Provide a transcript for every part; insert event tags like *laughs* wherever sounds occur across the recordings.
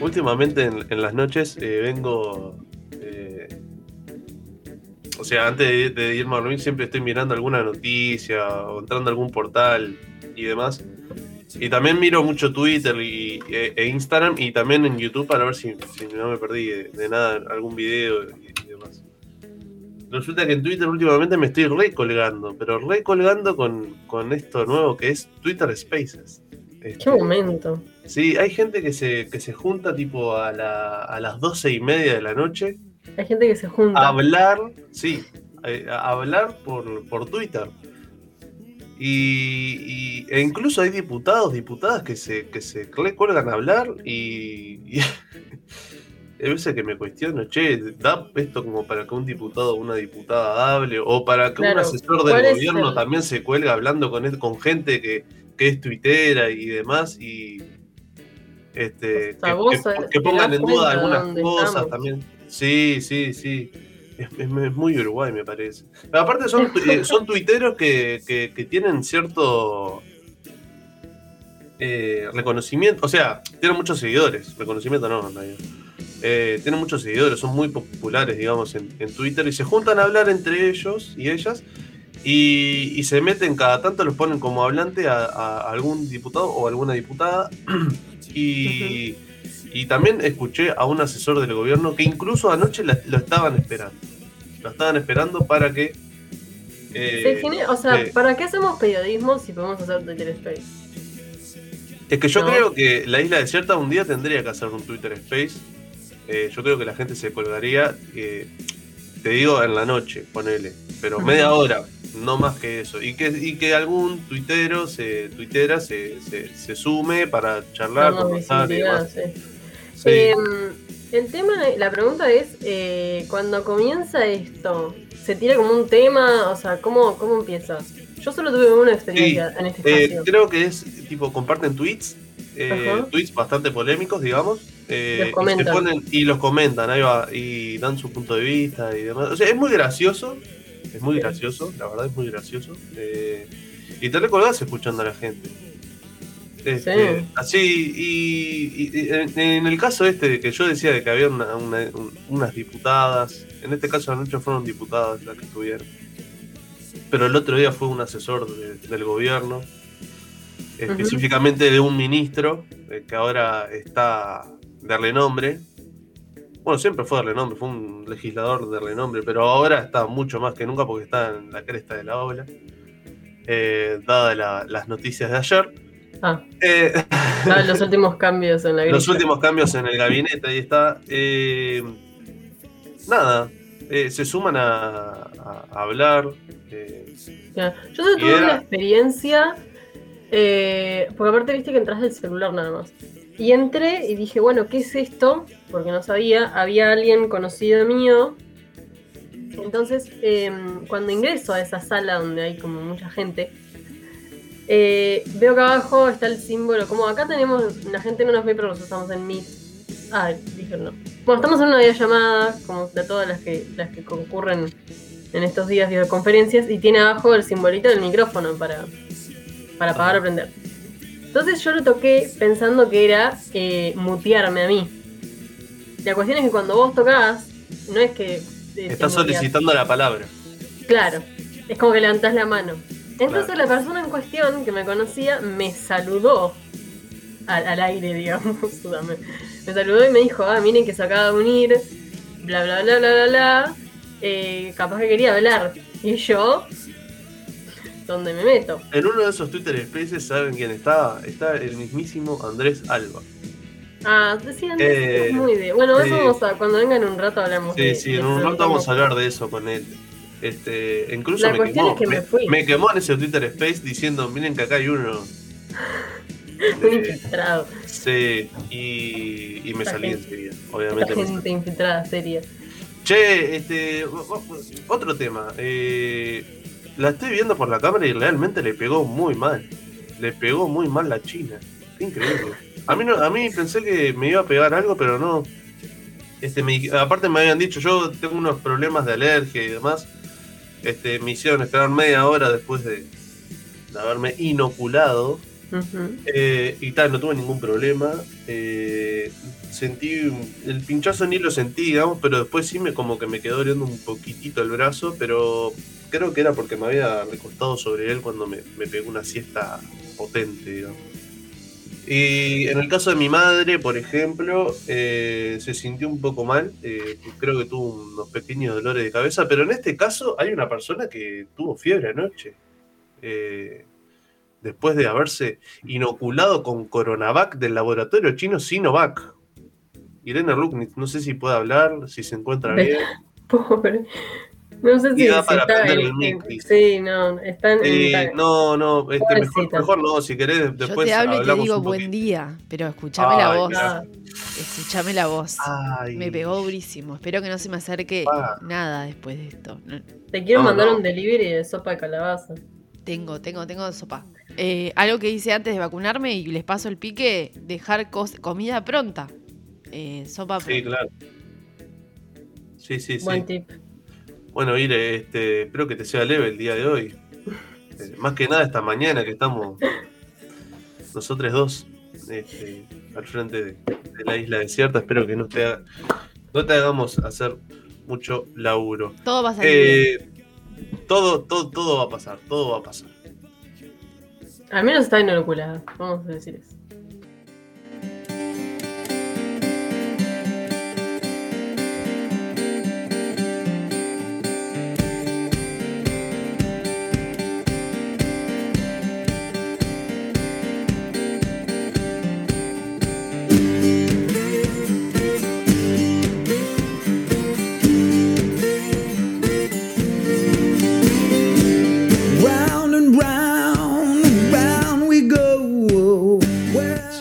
Últimamente en, las noches eh, vengo. eh, o sea, antes de, irme a dormir, siempre estoy mirando alguna noticia o entrando a algún portal y demás. Y también miro mucho Twitter y, e, e Instagram y también en YouTube para ver si, no me perdí de, nada, algún video. Resulta que en Twitter últimamente me estoy recolgando, pero recolgando con, con esto nuevo que es Twitter Spaces. Qué Este, momento. Sí, hay gente que se, que se junta tipo a, la- a las doce y media de la noche Hay gente que se junta. a hablar, sí, eh, a hablar por, por Twitter. Y, y- e incluso hay diputados, diputadas que se, que se a hablar y, y hay veces que me cuestiono, che, ¿da esto como para que un diputado o una diputada hable? O para que un asesor ¿cuál del gobierno el- también se cuelga hablando con, con gente que, que es tuitera y demás y este, O sea, que, pongan en duda algunas cosas estamos. también. Sí, sí, sí. Es, es- es muy Uruguay, me parece. Pero aparte son, *laughs* eh, son tuiteros que, que- que tienen cierto eh, reconocimiento, o sea, tienen muchos seguidores, reconocimiento no, en realidad. Eh, tienen muchos seguidores, son muy populares, digamos, en, en Twitter y se juntan a hablar entre ellos y ellas y, y se meten cada tanto, los ponen como hablante a, a algún diputado o alguna diputada *clears throat* y, y también escuché a un asesor del gobierno que incluso anoche la- lo estaban esperando. Lo estaban esperando para que... eh, Se genera- o sea, eh, ¿para qué hacemos periodismo si podemos hacer Twitter Space? Es que yo ¿no? creo que la isla desierta un día tendría que hacer un Twitter Space. Eh, yo creo que la gente se colgaría, eh, te digo, en la noche, ponele. Pero media hora, no más que eso. Y que, y que algún tuitero, se, tuitera se, se, se sume para charlar, conversar y demás. sí. Sí. Em, el tema, la pregunta es, eh, cuando comienza esto, ¿se tira como un tema? O sea, ¿cómo, cómo empieza? Yo solo tuve una experiencia en este Eh, espacio. creo que es tipo, comparten tweets, eh, tweets bastante polémicos, digamos. Eh, Los y, ponen- y los comentan, ahí va, y dan su punto de vista y demás. O sea, es muy gracioso, es muy gracioso, la verdad es muy gracioso. eh, y te recordás escuchando a la gente. Este, Sí. Así, y, y- y en, en el caso este de que yo decía de que había una- una- un- unas diputadas, en este caso anoche fueron diputadas las que estuvieron, pero el otro día fue un asesor de- del gobierno, específicamente de un ministro eh, que ahora está de renombre. Bueno, siempre fue de renombre, fue un legislador de renombre, pero ahora está mucho más que nunca porque está en la cresta de la ola, eh, dadas la- las noticias de ayer. Ah, Eh, ah, los últimos cambios en la los últimos cambios en el gabinete, ahí está. Eh, nada, eh, se suman a, a- hablar. Ya. Yo tuve una experiencia, eh, porque aparte viste que entras del celular nada más. Y entré y dije, bueno, ¿qué es esto? Porque no sabía, había alguien conocido mío. Entonces, eh, cuando ingreso a esa sala donde hay como mucha gente, eh, veo que abajo está el símbolo, como acá tenemos, la gente no nos ve, pero nosotros estamos en Meet. Ah, dije no. Bueno, estamos en una videollamada, como de todas las que, las que concurren en estos días videoconferencias, y tiene abajo el simbolito del micrófono para, para apagar o prender. Entonces yo lo toqué pensando que era eh, mutearme a mí. La cuestión es que cuando vos tocás, no es que... eh, te está muteás. solicitando la palabra. Claro, es como que levantás la mano. Entonces Claro. la persona en cuestión que me conocía me saludó al, al aire, *laughs* digamos. me, me saludó y me dijo, ah, miren que se acaba de unir, bla, bla, bla, bla, bla, bla. Eh, capaz que quería hablar. Y yo, ¿dónde me meto? En uno de esos Twitter Spaces, ¿saben quién está? Está el mismísimo Andrés Alba. Ah, decían, Eh, es muy de... Bueno, sí. eso vamos a, cuando venga en un rato hablamos Sí, de sí, de en un rato vamos a hablar de eso con él. Este, incluso La me cuestión quemó, es que me fui. me quemó en ese Twitter Space diciendo, miren que acá hay uno. *laughs* Un Eh, infiltrado. sí, y, y me Esta salí gente- enseguida, Esta obviamente. me gente infiltrada seria. Che, este, otro tema. eh, la estoy viendo por la cámara y realmente le pegó muy mal. Le pegó muy mal la China. Qué increíble. A mí, no, a mí pensé que me iba a pegar algo, pero no. Este, me- aparte me habían dicho, yo tengo unos problemas de alergia y demás. Este, me hicieron esperar media hora después de, de haberme inoculado. Eh, y tal, no tuve ningún problema. Eh, sentí el pinchazo ni lo sentí, digamos, pero después sí me como que me quedó doliendo un poquitito el brazo, pero creo que era porque me había recostado sobre él cuando me, me pegó una siesta potente, digamos. Y en el caso de mi madre, por ejemplo, eh, se sintió un poco mal. creo que tuvo unos pequeños dolores de cabeza, pero en este caso hay una persona que tuvo fiebre anoche. Eh, después de haberse inoculado con Coronavac del laboratorio chino Sinovac. Irene Ruknitz, no sé si puede hablar, si se encuentra bien. *laughs* Pobre. No sé si, está en, Sí, no, está en. Eh, no, no, este, mejor, mejor, no, si querés, después. Yo te hablo y te digo buen día, pero escúchame la voz. Escúchame la voz. Me pegó durísimo. Espero que no se me acerque nada después de esto. Te quiero mandar un delivery de sopa de calabaza. Tengo, tengo, tengo sopa. Eh, algo que hice antes de vacunarme y les paso el pique, dejar comida pronta. Eh, sopa pronta. Sí, claro. Sí, sí, Buen tip. Bueno, Ire, este, espero que te sea leve el día de hoy. Eh, más que nada esta mañana que estamos nosotros dos este, al frente de, la isla desierta. Espero que no te, no te hagamos hacer mucho laburo. Todo va a salir. todo, todo, todo va a pasar, todo va a pasar. Al menos está inoculada, vamos a decir eso.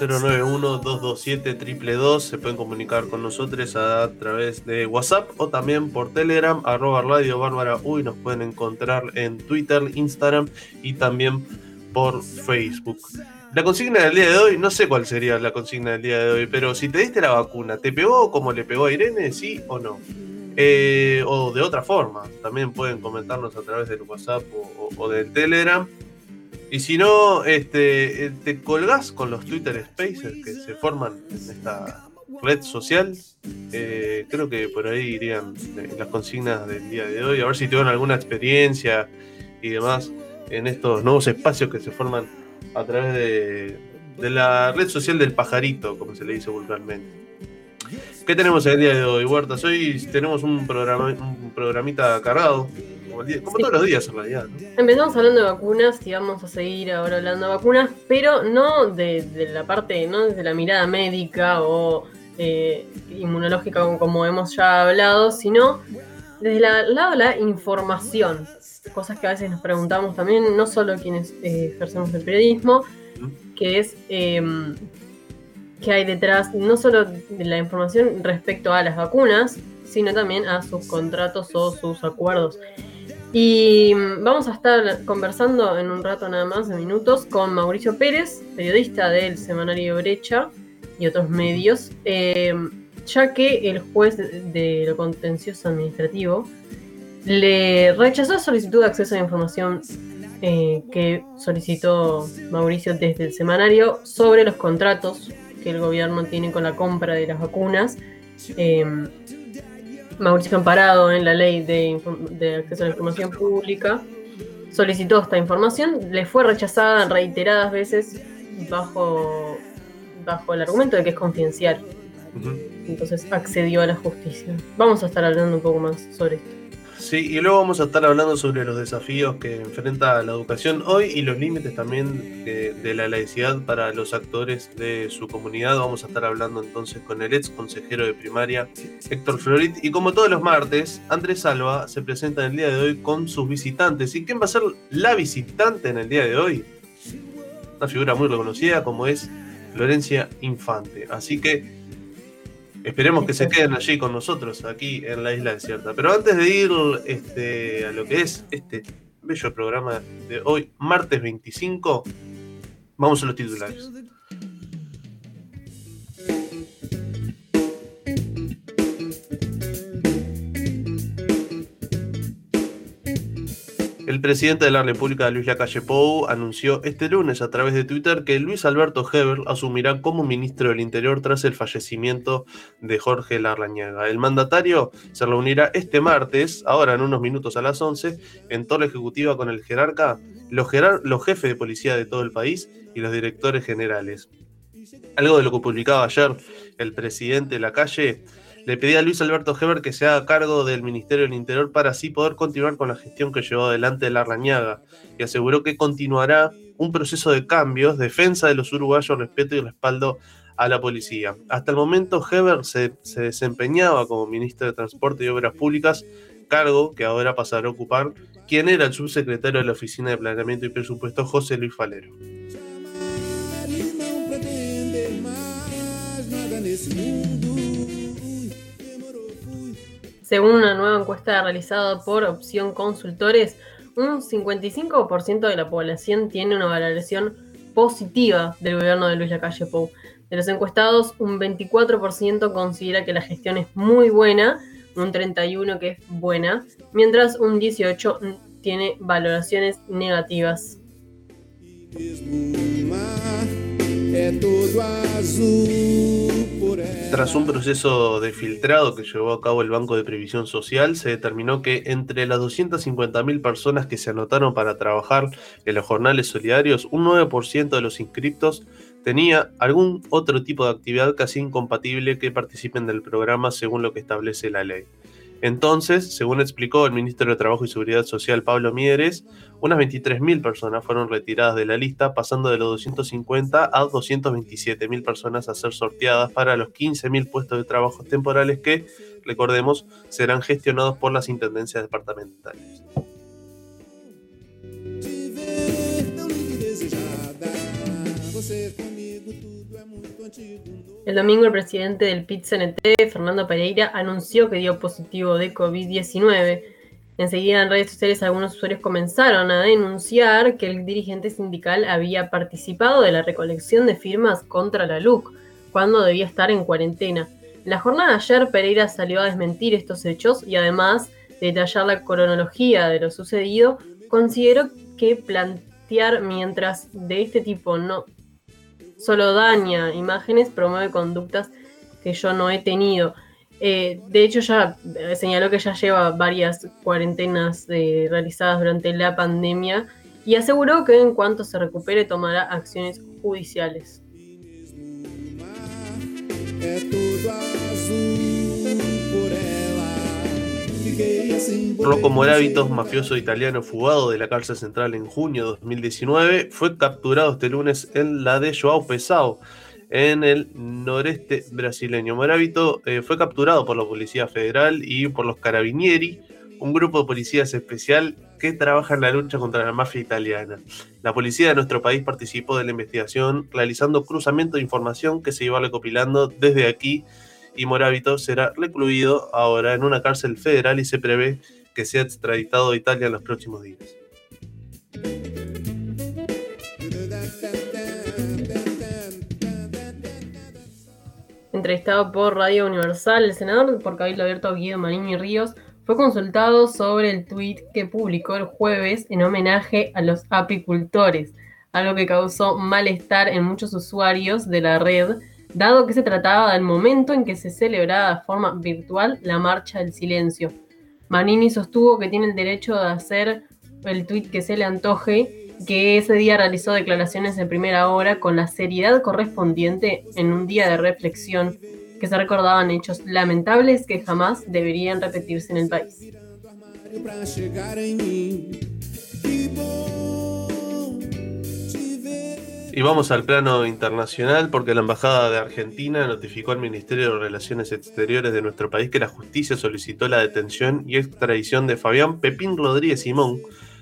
091-227-222. Se pueden comunicar con nosotros a través de WhatsApp o también por Telegram, arroba Radio Bárbara Uy. Nos pueden encontrar en Twitter, Instagram y también por Facebook. La consigna del día de hoy, no sé cuál sería la consigna del día de hoy, pero si te diste la vacuna, ¿te pegó como le pegó a Irene? ¿Sí o no? Eh, o de otra forma, también pueden comentarnos a través del WhatsApp o, o del Telegram. Y si no, este, eh, te colgás con los Twitter Spaces que se forman en esta red social. Eh, creo que por ahí irían eh, las consignas del día de hoy. A ver si tuvieron alguna experiencia y demás en estos nuevos espacios que se forman a través de, la red social del pajarito, como se le dice vulgarmente. ¿Qué tenemos el día de hoy, Huertas? Hoy tenemos un, programa, un programita cargado como, todos los días en realidad. Empezamos hablando de vacunas y vamos a seguir ahora hablando de vacunas, pero no de, la parte, no desde la mirada médica o eh, inmunológica como hemos ya hablado, sino desde el lado de la información. Cosas que a veces nos preguntamos también, no solo quienes eh, ejercemos el periodismo, que es em, qué hay detrás, no solo de la información respecto a las vacunas, sino también a sus contratos o sus acuerdos. Y vamos a estar conversando en un rato nada más, de minutos, con Mauricio Pérez, periodista del semanario Brecha y otros medios, eh, ya que el juez de lo contencioso administrativo le rechazó la solicitud de acceso a información eh, que solicitó Mauricio desde el semanario sobre los contratos que el gobierno tiene con la compra de las vacunas. Eh, Mauricio Amparado en la ley de, acceso a la información pública, solicitó esta información, le fue rechazada reiteradas veces bajo, bajo el argumento de que es confidencial. Entonces accedió a la justicia. Vamos a estar hablando un poco más sobre esto. Sí, y luego vamos a estar hablando sobre los desafíos que enfrenta la educación hoy y los límites también de, la laicidad para los actores de su comunidad. Vamos a estar hablando entonces con el ex consejero de primaria Héctor Florit. Y como todos los martes, Andrés Salva se presenta en el día de hoy con sus visitantes. ¿Y quién va a ser la visitante en el día de hoy? Una figura muy reconocida como es Florencia Infante. Así que Esperemos que se queden allí con nosotros, aquí en la isla desierta. Pero antes de ir este, a lo que es este bello programa de hoy, martes 25, vamos a los titulares. El presidente de la República, Luis Lacalle Pou, anunció este lunes a través de Twitter que Luis Alberto Heber asumirá como ministro del Interior tras el fallecimiento de Jorge Larrañaga. El mandatario se reunirá este martes, ahora en unos minutos a las 11, en torre ejecutiva con el jerarca, los, los jefes de policía de todo el país y los directores generales. Algo de lo que publicaba ayer el presidente de la calle le pedí a Luis Alberto Heber que se haga cargo del Ministerio del Interior para así poder continuar con la gestión que llevó adelante de la Rañaga y aseguró que continuará un proceso de cambios, defensa de los uruguayos, respeto y respaldo a la policía. Hasta el momento Heber se, se desempeñaba como ministro de Transporte y Obras Públicas, cargo que ahora pasará a ocupar quien era el subsecretario de la Oficina de Planeamiento y Presupuesto, José Luis Falero. Según una nueva encuesta realizada por Opción Consultores, un 55% de la población tiene una valoración positiva del gobierno de Luis Lacalle Pou. De los encuestados, un 24% considera que la gestión es muy buena, un 31% que es buena, mientras un 18% tiene valoraciones negativas. Tras un proceso de filtrado que llevó a cabo el Banco de Previsión Social, se determinó que entre las 250.000 personas que se anotaron para trabajar en los jornales solidarios, un 9% de los inscriptos tenía algún otro tipo de actividad casi incompatible que participen del programa según lo que establece la ley. Entonces, según explicó el ministro de Trabajo y Seguridad Social Pablo Mieres, unas 23.000 personas fueron retiradas de la lista, pasando de los 250 a 227.000 personas a ser sorteadas para los 15.000 puestos de trabajo temporales que, recordemos, serán gestionados por las intendencias departamentales. El domingo el presidente del PIT-CNT, Fernando Pereira, anunció que dio positivo de COVID-19. Enseguida en redes sociales algunos usuarios comenzaron a denunciar que el dirigente sindical había participado de la recolección de firmas contra la LUC, cuando debía estar en cuarentena. En la jornada de ayer Pereira salió a desmentir estos hechos y además de detallar la cronología de lo sucedido, consideró que plantear mientras de este tipo no solo daña imágenes, promueve conductas que yo no he tenido. Eh, de hecho, ya eh, señaló que ya lleva varias cuarentenas eh, realizadas durante la pandemia y aseguró que en cuanto se recupere tomará acciones judiciales. Rocco Morávitos, mafioso italiano fugado de la cárcel central en junio de 2019, fue capturado este lunes en la de Joao Pesao, en el noreste brasileño. Moravito eh, fue capturado por la Policía Federal y por los Carabinieri, un grupo de policías especial que trabaja en la lucha contra la mafia italiana. La policía de nuestro país participó de la investigación realizando cruzamiento de información que se iba recopilando desde aquí y Moravito será recluido ahora en una cárcel federal y se prevé que sea extraditado a Italia en los próximos días. Entrevistado por Radio Universal, el senador por Cabildo Abierto Guido Manini Ríos fue consultado sobre el tuit que publicó el jueves en homenaje a los apicultores, algo que causó malestar en muchos usuarios de la red dado que se trataba del momento en que se celebraba de forma virtual la Marcha del Silencio. Manini sostuvo que tiene el derecho de hacer el tuit que se le antoje, que ese día realizó declaraciones en primera hora con la seriedad correspondiente en un día de reflexión, que se recordaban hechos lamentables que jamás deberían repetirse en el país. Y vamos al plano internacional porque la Embajada de Argentina notificó al Ministerio de Relaciones Exteriores de nuestro país que la justicia solicitó la detención y extradición de Fabián Pepín Rodríguez Simón,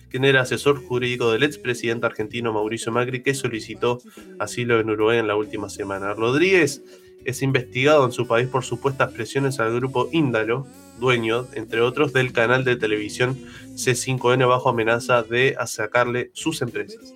quien era asesor jurídico del expresidente argentino Mauricio Macri, que solicitó asilo en Uruguay en la última semana. Rodríguez es investigado en su país por supuestas presiones al grupo Índalo, dueño, entre otros, del canal de televisión C5N bajo amenaza de sacarle sus empresas.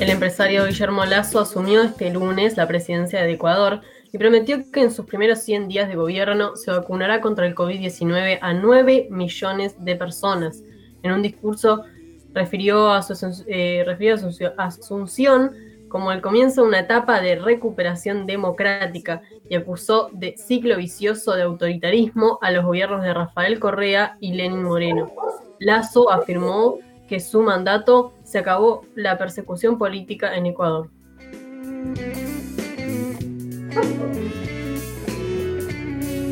El empresario Guillermo Lazo asumió este lunes la presidencia de Ecuador y prometió que en sus primeros 100 días de gobierno se vacunará contra el COVID-19 a 9 millones de personas. En un discurso refirió a eh, refirió a su asunción como el comienzo de una etapa de recuperación democrática y acusó de ciclo vicioso de autoritarismo a los gobiernos de Rafael Correa y Lenin Moreno. Lazo afirmó que su mandato se acabó la persecución política en Ecuador.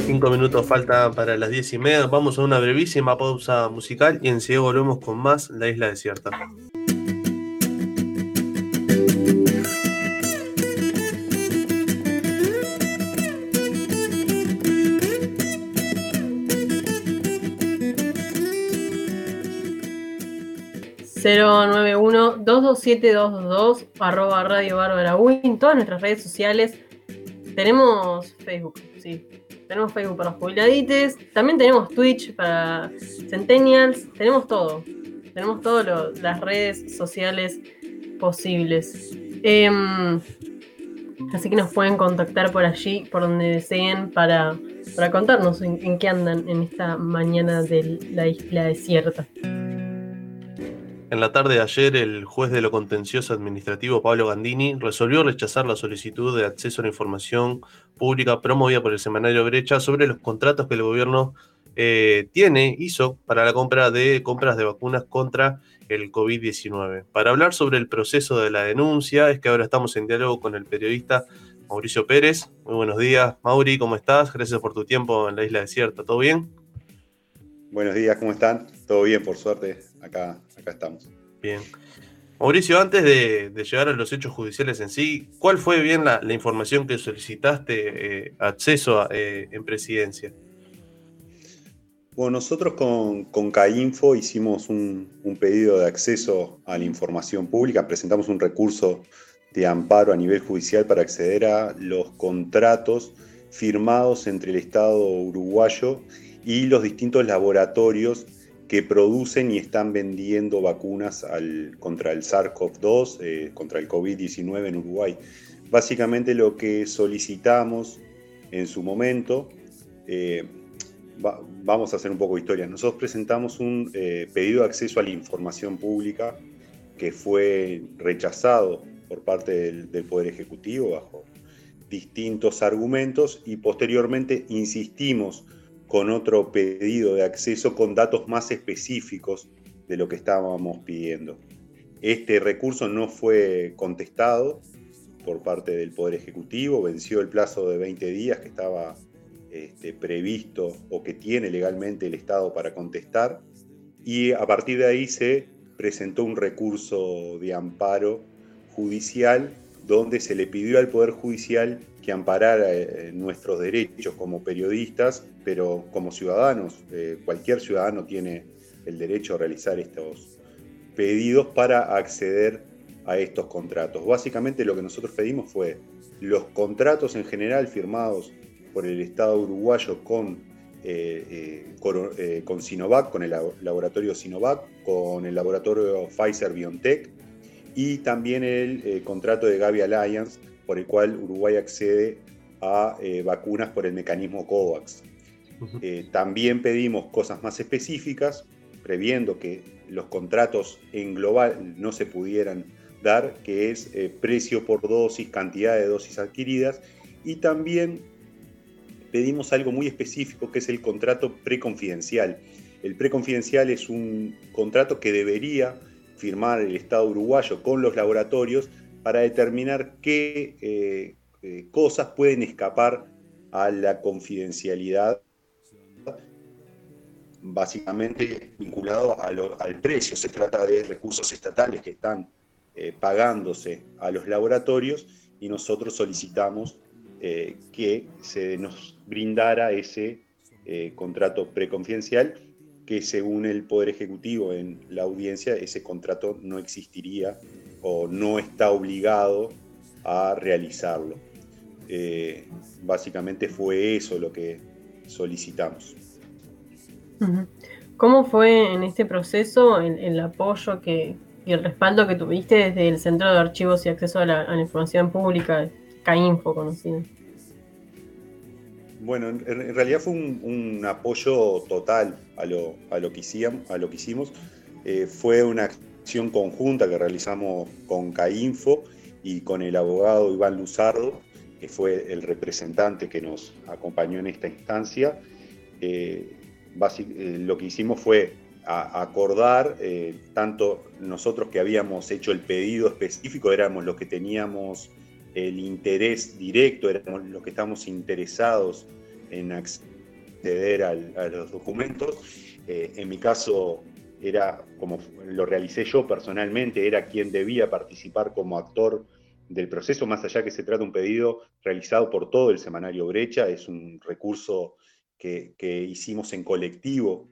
Cinco minutos falta para las diez y media. Vamos a una brevísima pausa musical y enseguida volvemos con más La Isla Desierta. 091-227-222, arroba Radio Bárbara Win, todas nuestras redes sociales. Tenemos Facebook, sí. Tenemos Facebook para los jubiladites. También tenemos Twitch para Centennials. Tenemos todo. Tenemos todas las redes sociales posibles. Em, así que nos pueden contactar por allí, por donde deseen, para, para contarnos en qué andan en esta mañana de la isla desierta. En la tarde de ayer, el juez de lo contencioso administrativo Pablo Gandini resolvió rechazar la solicitud de acceso a la información pública promovida por el semanario Brecha sobre los contratos que el gobierno eh, tiene, hizo para la compra de compras de vacunas contra el COVID-19. Para hablar sobre el proceso de la denuncia, es que ahora estamos en diálogo con el periodista Mauricio Pérez. Muy buenos días, Mauri, ¿cómo estás? Gracias por tu tiempo en la isla desierta. ¿Todo bien? Buenos días, ¿cómo están? Todo bien, por suerte. Acá acá estamos. Bien. Mauricio, antes de, llegar a los hechos judiciales en sí, ¿cuál fue bien la, información que solicitaste eh, acceso eh, en presidencia? Bueno, nosotros con, con CAINFO hicimos un, pedido de acceso a la información pública, presentamos un recurso de amparo a nivel judicial para acceder a los contratos firmados entre el Estado uruguayo y los distintos laboratorios que producen y están vendiendo vacunas contra el SARS-CoV-2, eh, contra el COVID-19 en Uruguay. Básicamente lo que solicitamos en su momento, eh, vamos a hacer un poco de historia, nosotros presentamos un eh, pedido de acceso a la información pública que fue rechazado por parte del, del Poder Ejecutivo bajo distintos argumentos y posteriormente insistimos con otro pedido de acceso con datos más específicos de lo que estábamos pidiendo. Este recurso no fue contestado por parte del Poder Ejecutivo, venció el plazo de 20 días que estaba este, previsto o que tiene legalmente el Estado para contestar y a partir de ahí se presentó un recurso de amparo judicial donde se le pidió al Poder Judicial que amparara eh, nuestros derechos como periodistas, pero como ciudadanos. Eh, cualquier ciudadano tiene el derecho a realizar estos pedidos para acceder a estos contratos. Básicamente lo que nosotros pedimos fue los contratos en general firmados por el Estado uruguayo con, eh, con, Sinovac, con el laboratorio Sinovac, con el laboratorio Pfizer BioNTech, y también el eh, contrato de Gavi Alliance, por el cual Uruguay accede a eh, vacunas por el mecanismo COVAX. Eh, también pedimos cosas más específicas, previendo que los contratos en global no se pudieran dar, que es precio por dosis, cantidad de dosis adquiridas, y también pedimos algo muy específico, que es el contrato preconfidencial. El preconfidencial es un contrato que debería firmar el Estado uruguayo con los laboratorios para determinar qué eh, eh, cosas pueden escapar a la confidencialidad, básicamente vinculado al precio. Se trata de recursos estatales que están eh, pagándose a los laboratorios y nosotros solicitamos que se nos brindara ese contrato preconfidencial que según el Poder Ejecutivo en la audiencia ese contrato no existiría o no está obligado a realizarlo. Eh, básicamente fue eso lo que solicitamos. ¿Cómo fue en este proceso el, apoyo que, y el respaldo que tuviste desde el Centro de Archivos y Acceso a la, Información Pública, CAINFO conocido? Bueno, en, realidad fue un, apoyo total a lo, a lo, que, hicimos, a lo que hicimos. Eh, fue una acción conjunta que realizamos con CAINFO y con el abogado Iván Luzardo, que fue el representante que nos acompañó en esta instancia. Eh, eh, lo que hicimos fue acordar, tanto nosotros que habíamos hecho el pedido específico, éramos los que teníamos el interés directo, éramos los que estamos interesados en acceder a los documentos. Eh, en mi caso, era como lo realicé yo personalmente, era quien debía participar como actor del proceso, más allá que se trata de un pedido realizado por todo el semanario Brecha, es un recurso que, que hicimos en colectivo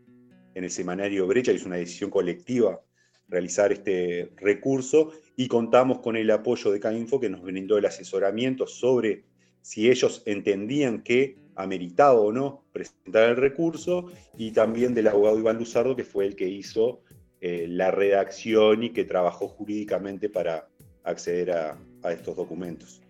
en el semanario Brecha, es una decisión colectiva realizar este recurso y contamos con el apoyo de CAINFO que nos brindó el asesoramiento sobre si ellos entendían que ameritaba o no presentar el recurso y también del abogado Iván Luzardo que fue el que hizo eh, la redacción y que trabajó jurídicamente para acceder a, estos documentos.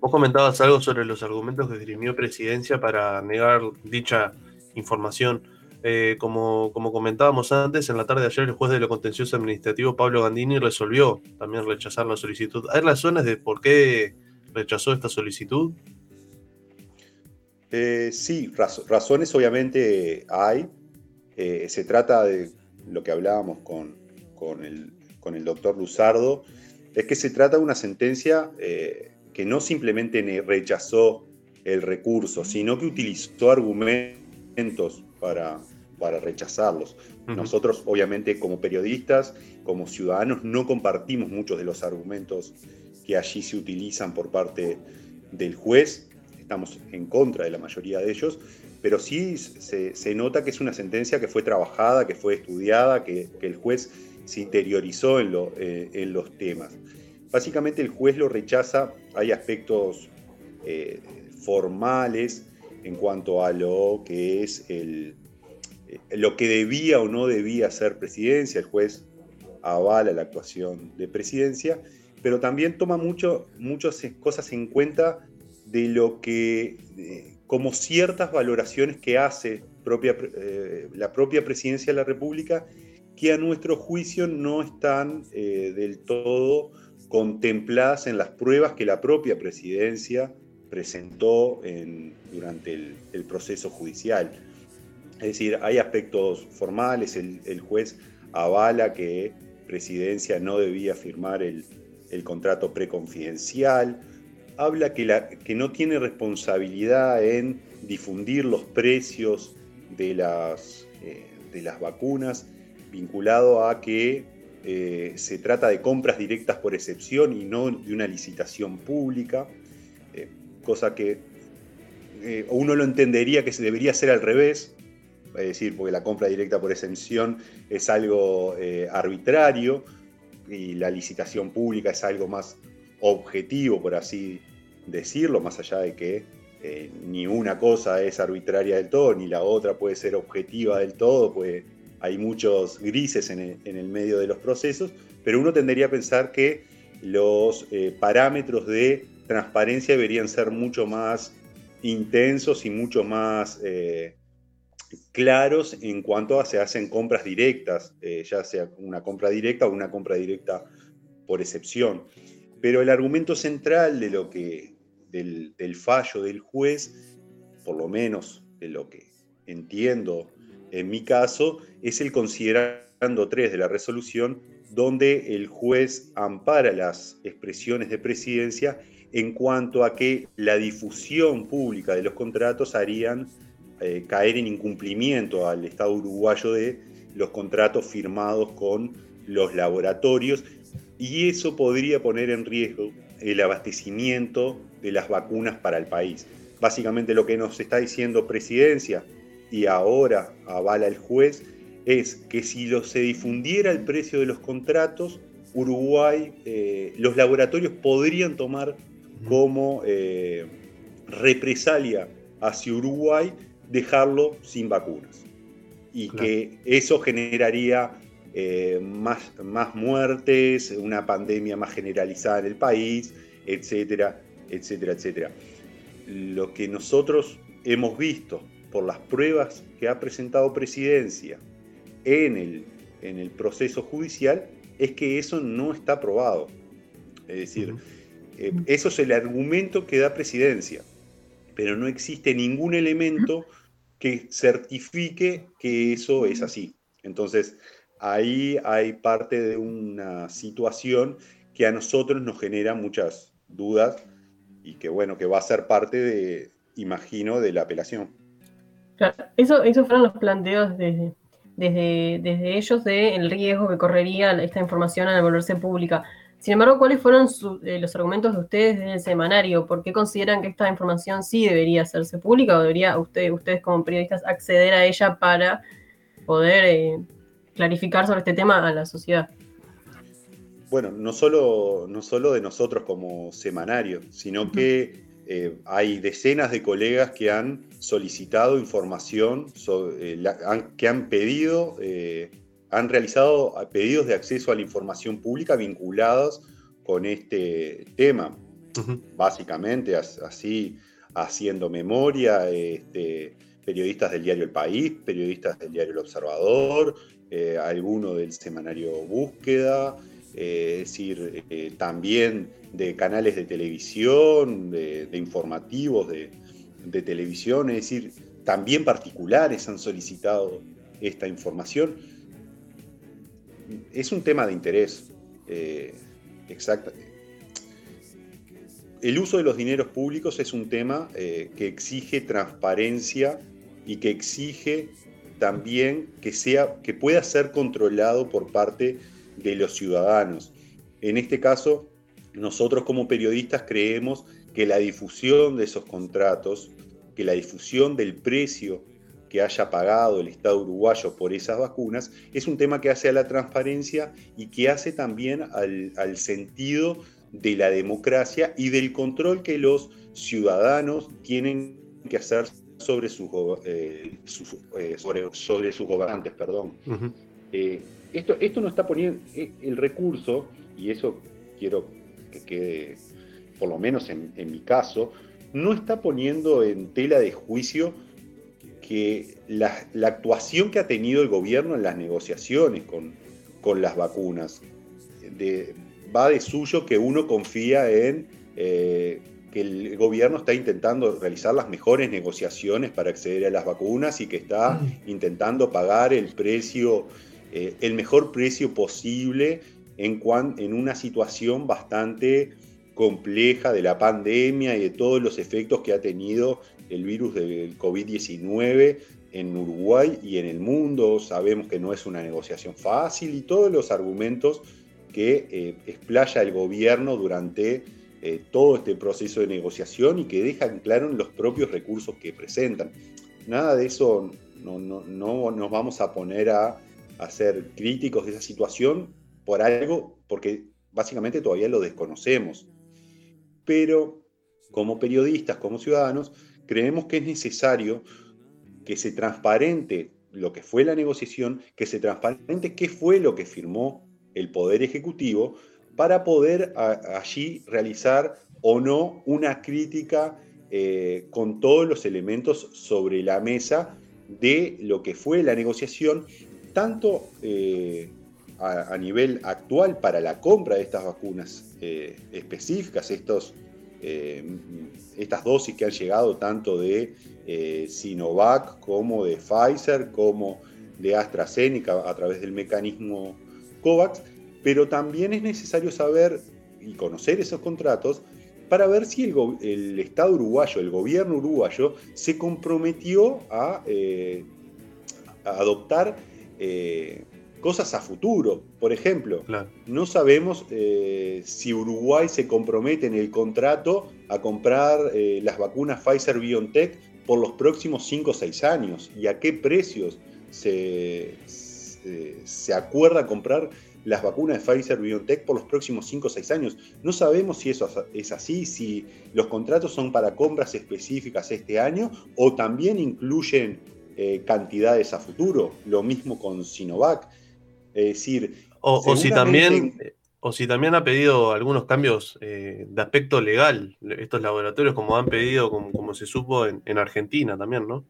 Vos comentabas algo sobre los argumentos que esgrimió Presidencia para negar dicha información. Eh, como, como comentábamos antes, en la tarde de ayer el juez de lo contencioso administrativo Pablo Gandini resolvió también rechazar la solicitud. ¿Hay razones de por qué rechazó esta solicitud? Eh, sí, razones obviamente hay. Eh, se trata de lo que hablábamos con, con, el, con, el, doctor Luzardo, es que se trata de una sentencia que no simplemente rechazó el recurso, sino que utilizó argumentos para, para rechazarlos. Nosotros, obviamente, como periodistas, como ciudadanos, no compartimos muchos de los argumentos que allí se utilizan por parte del juez. Estamos en contra de la mayoría de ellos, pero sí se, nota que es una sentencia que fue trabajada, que fue estudiada, que, el juez se interiorizó eh, en, los temas. Básicamente el juez lo rechaza, hay aspectos eh, formales en cuanto a lo que es eh, lo que debía o no debía ser presidencia, el juez avala la actuación de presidencia, pero también toma mucho, muchas cosas en cuenta de lo que, como ciertas valoraciones que hace eh, la propia presidencia de la República, que a nuestro juicio no están eh, del todo contempladas en las pruebas que la propia presidencia presentó durante el proceso judicial. Es decir, hay aspectos formales, el, juez avala que presidencia no debía firmar el, contrato preconfidencial, habla que, no tiene responsabilidad en difundir los precios de las, eh, de las vacunas, vinculado a que eh, se trata de compras directas por excepción y no de una licitación pública, eh, cosa que uno lo entendería que se debería hacer al revés, es decir, porque la compra directa por exención es algo arbitrario y la licitación pública es algo más objetivo, por así decirlo, más allá de que eh, ni una cosa es arbitraria del todo, ni la otra puede ser objetiva del todo, pues hay muchos grises en el, medio de los procesos, pero uno tendería a pensar que los eh, parámetros de transparencia deberían ser mucho más intensos y mucho más claros en cuanto a se hacen compras directas, eh, ya sea una compra directa o una compra directa por excepción. Pero el argumento central de lo que, del, fallo del juez, por lo menos de lo que entiendo en mi caso, es el considerando 3 de la resolución, donde el juez ampara las expresiones de presidencia en cuanto a que la difusión pública de los contratos harían eh, caer en incumplimiento al Estado uruguayo de los contratos firmados con los laboratorios y eso podría poner en riesgo el abastecimiento de las vacunas para el país. Básicamente lo que nos está diciendo Presidencia y ahora avala el juez es que si se difundiera el precio de los contratos, Uruguay, eh, los laboratorios podrían tomar como eh, represalia hacia Uruguay dejarlo sin vacunas. Y que eso generaría eh, más, más muertes, una pandemia más generalizada en el país, etcétera, etcétera, etcétera. lo que nosotros hemos visto por las pruebas que ha presentado presidencia en el, en el proceso judicial es que eso no está probado. Es decir, eh, eso es el argumento que da presidencia, pero no existe ningún elemento que certifique que eso es así. Entonces, ahí hay parte de una situación que a nosotros nos genera muchas dudas y que bueno, que va a ser parte de, imagino, de la apelación. Claro, eso, esos fueron los planteos desde, desde, ellos del riesgo que correría esta información al volverse pública. Sin embargo, ¿cuáles fueron eh, los argumentos de ustedes en el semanario? ¿Por qué consideran que esta información sí debería hacerse pública o debería usted, ustedes como periodistas acceder a ella para poder eh, clarificar sobre este tema a la sociedad? Bueno, no solo, no solo de nosotros como semanario, sino que eh, hay decenas de colegas que han solicitado información, que han pedido han realizado pedidos de acceso a la información pública vinculados con este tema. Básicamente, así haciendo memoria, este, periodistas del diario El País, periodistas del diario El Observador, eh, alguno del semanario Búsqueda, eh, es decir, eh, también de canales de televisión, de, informativos de, de, televisión, es decir, también particulares han solicitado esta información es un tema de interés. Eh. El uso de los dineros públicos es un tema eh, que exige transparencia y que exige también que, sea, que pueda ser controlado por parte de los ciudadanos. En este caso, nosotros como periodistas creemos que la difusión de esos contratos, que la difusión del precio que haya pagado el Estado uruguayo por esas vacunas, es un tema que hace a la transparencia y que hace también al, sentido de la democracia y del control que los ciudadanos tienen que hacer sobre, eh, eh, sobre, sus gobernantes. Perdón. Eh, esto, esto no está poniendo el recurso, y eso quiero que quede, por lo menos en, en mi caso, no está poniendo en tela de juicio que la, actuación que ha tenido el gobierno en las negociaciones con, con las vacunas va de suyo que uno confía en eh, que el gobierno está intentando realizar las mejores negociaciones para acceder a las vacunas y que está mm. intentando pagar el precio, eh, el mejor precio posible en, en una situación bastante compleja de la pandemia y de todos los efectos que ha tenido el virus del COVID-19 en Uruguay y en el mundo. Sabemos que no es una negociación fácil y todos los argumentos que eh, explaya el gobierno durante eh, todo este proceso de negociación y que dejan claro en los propios recursos que presentan. Nada de eso, no, no, no nos vamos a poner a, a ser críticos de esa situación por algo, porque básicamente todavía lo desconocemos. Pero como periodistas, como ciudadanos, creemos que es necesario que se transparente lo que fue la negociación, que se transparente qué fue lo que firmó el Poder Ejecutivo para poder allí realizar o no una crítica eh, con todos los elementos sobre la mesa de lo que fue la negociación, tanto eh, a, nivel actual para la compra de estas vacunas eh, específicas, estos eh, estas dosis que han llegado tanto de Sinovac como de Pfizer, como de AstraZeneca a través del mecanismo COVAX, pero también es necesario saber y conocer esos contratos para ver si el, Estado uruguayo, el gobierno uruguayo, se comprometió a, adoptar cosas a futuro. Por ejemplo, no sabemos eh, si Uruguay se compromete en el contrato a comprar eh, las vacunas Pfizer BioNTech por los próximos 5 o 6 años y a qué precios se, se, acuerda comprar las vacunas de Pfizer BioNTech por los próximos 5 o 6 años. No sabemos si eso es así, si los contratos son para compras específicas este año o también incluyen eh, cantidades a futuro. Lo mismo con Sinovac. Es decir, o, si también, o si también ha pedido algunos cambios de aspecto legal, estos laboratorios, como han pedido, como, se supo en, en Argentina también, ¿no?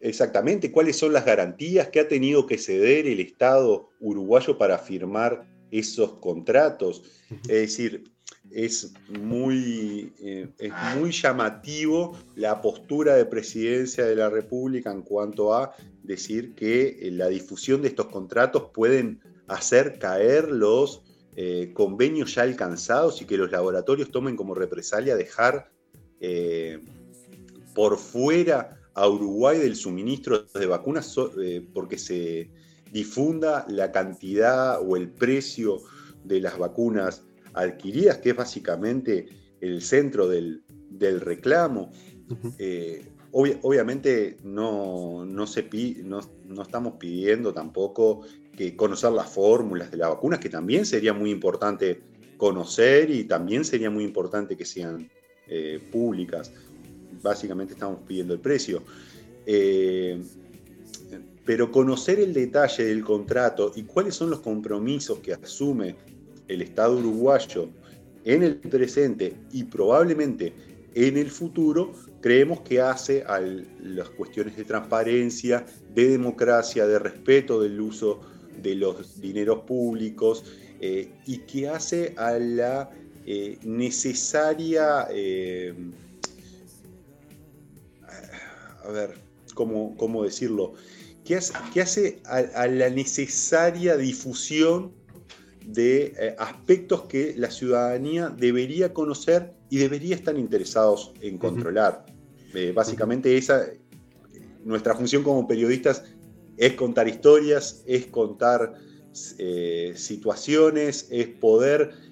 Exactamente, cuáles son las garantías que ha tenido que ceder el Estado uruguayo para firmar esos contratos. Es decir, es muy, eh, es muy llamativo la postura de presidencia de la República en cuanto a decir que eh, la difusión de estos contratos pueden hacer caer los eh, convenios ya alcanzados y que los laboratorios tomen como represalia dejar por fuera a Uruguay del suministro de vacunas porque se difunda la cantidad o el precio de las vacunas adquiridas, que es básicamente el centro del, reclamo. Eh, obviamente no, se no, no, estamos pidiendo tampoco que conocer las fórmulas de las vacunas, que también sería muy importante conocer y también sería muy importante que sean eh, públicas. Básicamente estamos pidiendo el precio. Eh, pero conocer el detalle del contrato y cuáles son los compromisos que asume el Estado uruguayo en el presente y probablemente en el futuro, creemos que hace a las cuestiones de transparencia, de democracia, de respeto del uso de los dineros públicos eh, y que hace a la eh, necesaria, eh, a ver, ¿cómo, cómo decirlo? que hace, a, la necesaria difusión de eh, aspectos que la ciudadanía debería conocer y debería estar interesados en controlar. Eh, básicamente esa, nuestra función como periodistas es contar historias, es contar eh, situaciones, es poder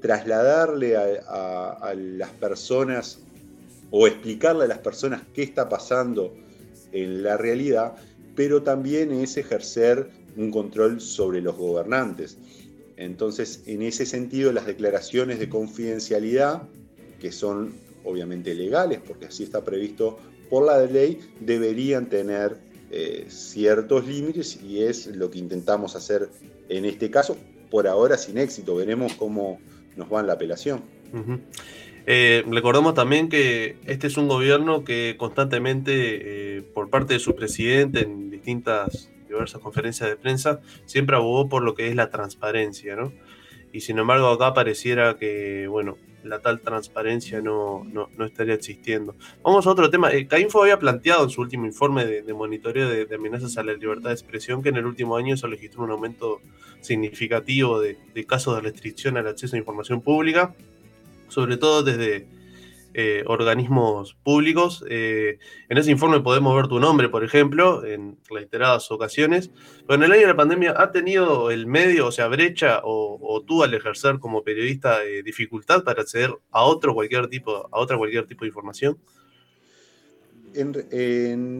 trasladarle a, las personas o explicarle a las personas qué está pasando en la realidad pero también es ejercer un control sobre los gobernantes. Entonces, en ese sentido, las declaraciones de confidencialidad, que son obviamente legales, porque así está previsto por la ley, deberían tener eh, ciertos límites y es lo que intentamos hacer en este caso, por ahora sin éxito. Veremos cómo nos va en la apelación. Eh, recordemos también que este es un gobierno que constantemente, eh, por parte de su presidente, en distintas diversas conferencias de prensa, siempre abogó por lo que es la transparencia, ¿no? Y sin embargo acá pareciera que, bueno, la tal transparencia no, no, estaría existiendo. Vamos a otro tema. Eh, Cainfo había planteado en su último informe de, monitoreo de, amenazas a la libertad de expresión que en el último año se registró un aumento significativo de casos de restricción al acceso a información pública sobre todo desde eh, organismos públicos. Eh, en ese informe podemos ver tu nombre, por ejemplo, en reiteradas ocasiones. Pero en el año de la pandemia, ¿ha tenido el medio, o sea, brecha, o, tú al ejercer como periodista eh, dificultad para acceder a otro cualquier tipo, a otra cualquier tipo de información?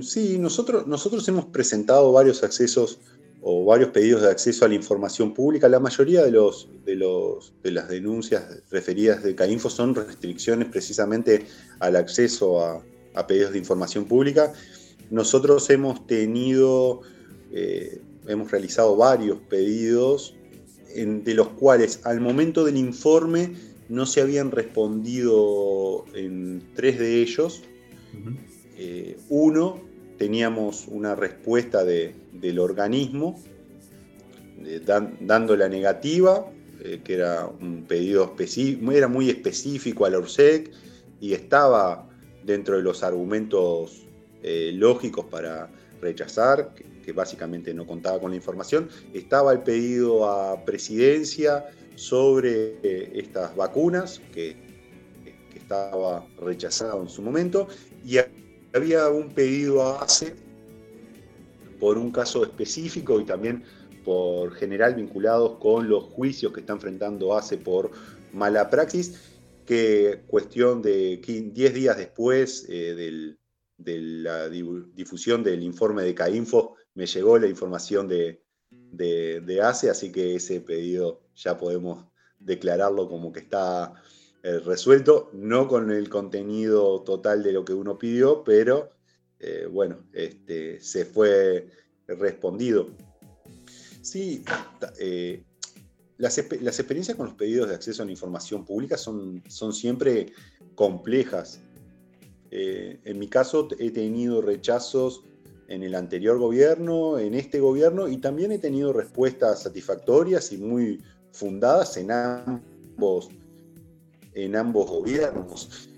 sí, nosotros, nosotros hemos presentado varios accesos o varios pedidos de acceso a la información pública. La mayoría de, los, de, los, de las denuncias referidas de CAINFO son restricciones precisamente al acceso a, pedidos de información pública. Nosotros hemos tenido, eh, hemos realizado varios pedidos de los cuales al momento del informe no se habían respondido en tres de ellos. Eh, uno teníamos una respuesta del organismo dando la negativa, eh, que era un pedido específico, era muy específico a la y estaba dentro de los argumentos eh, lógicos para rechazar, que, básicamente no contaba con la información. Estaba el pedido a presidencia sobre eh, estas vacunas, que, que, estaba rechazado en su momento, y había un pedido a ACE por un caso específico y también por general vinculados con los juicios que está enfrentando ACE por mala praxis, que cuestión de 10 días después eh, de la difusión del informe de CAINFO me llegó la información de, de ACE, así que ese pedido ya podemos declararlo como que está eh, resuelto, no con el contenido total de lo que uno pidió, pero eh, bueno, este, se fue respondido. Sí, eh, las, experiencias con los pedidos de acceso a la información pública son, son siempre complejas. Eh, en mi caso he tenido rechazos en el anterior gobierno, en este gobierno, y también he tenido respuestas satisfactorias y muy fundadas en ambos, en ambos gobiernos.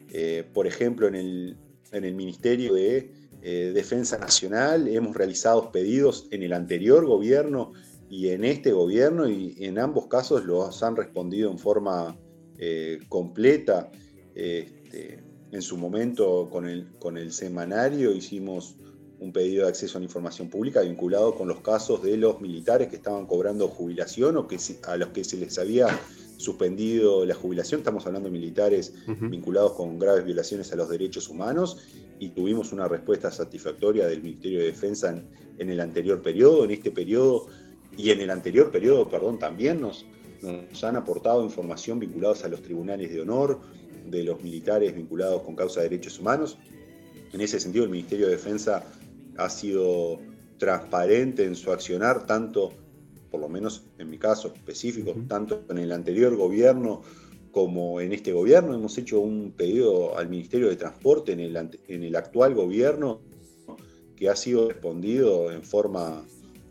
Por ejemplo, en el, en el Ministerio de eh, Defensa Nacional hemos realizado pedidos en el anterior gobierno y en este gobierno y en ambos casos los han respondido en forma eh, completa. Este, en su momento con el, con el semanario hicimos un pedido de acceso a la información pública vinculado con los casos de los militares que estaban cobrando jubilación o que a los que se les había suspendido la jubilación. Estamos hablando de militares vinculados con graves violaciones a los derechos humanos y tuvimos una respuesta satisfactoria del Ministerio de Defensa en, en el anterior periodo. En este periodo y en el anterior periodo, perdón, también nos, nos han aportado información vinculados a los tribunales de honor de los militares vinculados con causa de derechos humanos. En ese sentido, el Ministerio de Defensa ha sido transparente en su accionar, tanto, por lo menos en mi caso específico, tanto en el anterior gobierno como en este gobierno. Hemos hecho un pedido al Ministerio de Transporte en el, en el actual gobierno que ha sido respondido en forma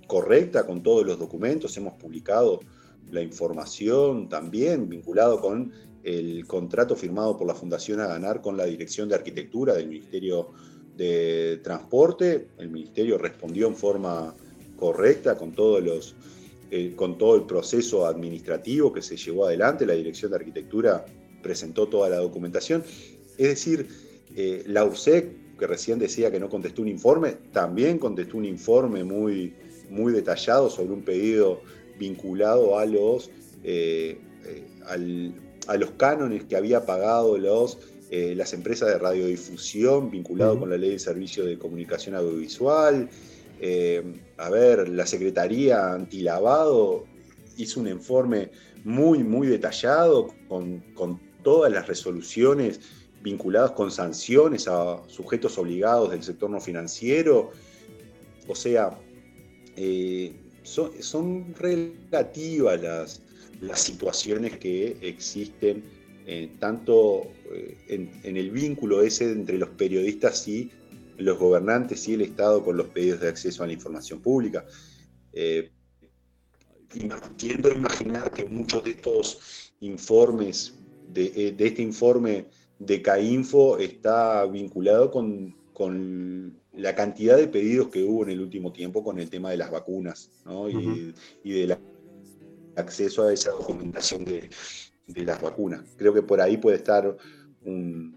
correcta con todos los documentos, hemos publicado la información también vinculado con el contrato firmado por la Fundación a ganar con la Dirección de Arquitectura del Ministerio de Transporte. El Ministerio respondió en forma correcta con todos los eh, con todo el proceso administrativo que se llevó adelante. La Dirección de Arquitectura presentó toda la documentación. Es decir, eh, la URSEC, que recién decía que no contestó un informe, también contestó un informe muy, muy detallado sobre un pedido vinculado a los, eh, a los cánones que había pagado los, las empresas de radiodifusión vinculado con la ley de servicio de comunicación audiovisual. A ver, la Secretaría Antilavado hizo un informe muy, muy detallado con, con todas las resoluciones vinculadas con sanciones a sujetos obligados del sector no financiero. O sea, eh, son, relativas las, las, situaciones que existen eh, tanto eh, en, el vínculo ese entre los periodistas y los gobernantes y el Estado con los pedidos de acceso a la información pública. tiendo a imaginar que muchos de estos informes, de, este informe de CAINFO, está vinculado con, con la cantidad de pedidos que hubo en el último tiempo con el tema de las vacunas y, del acceso a esa documentación de, las vacunas. Creo que por ahí puede estar un,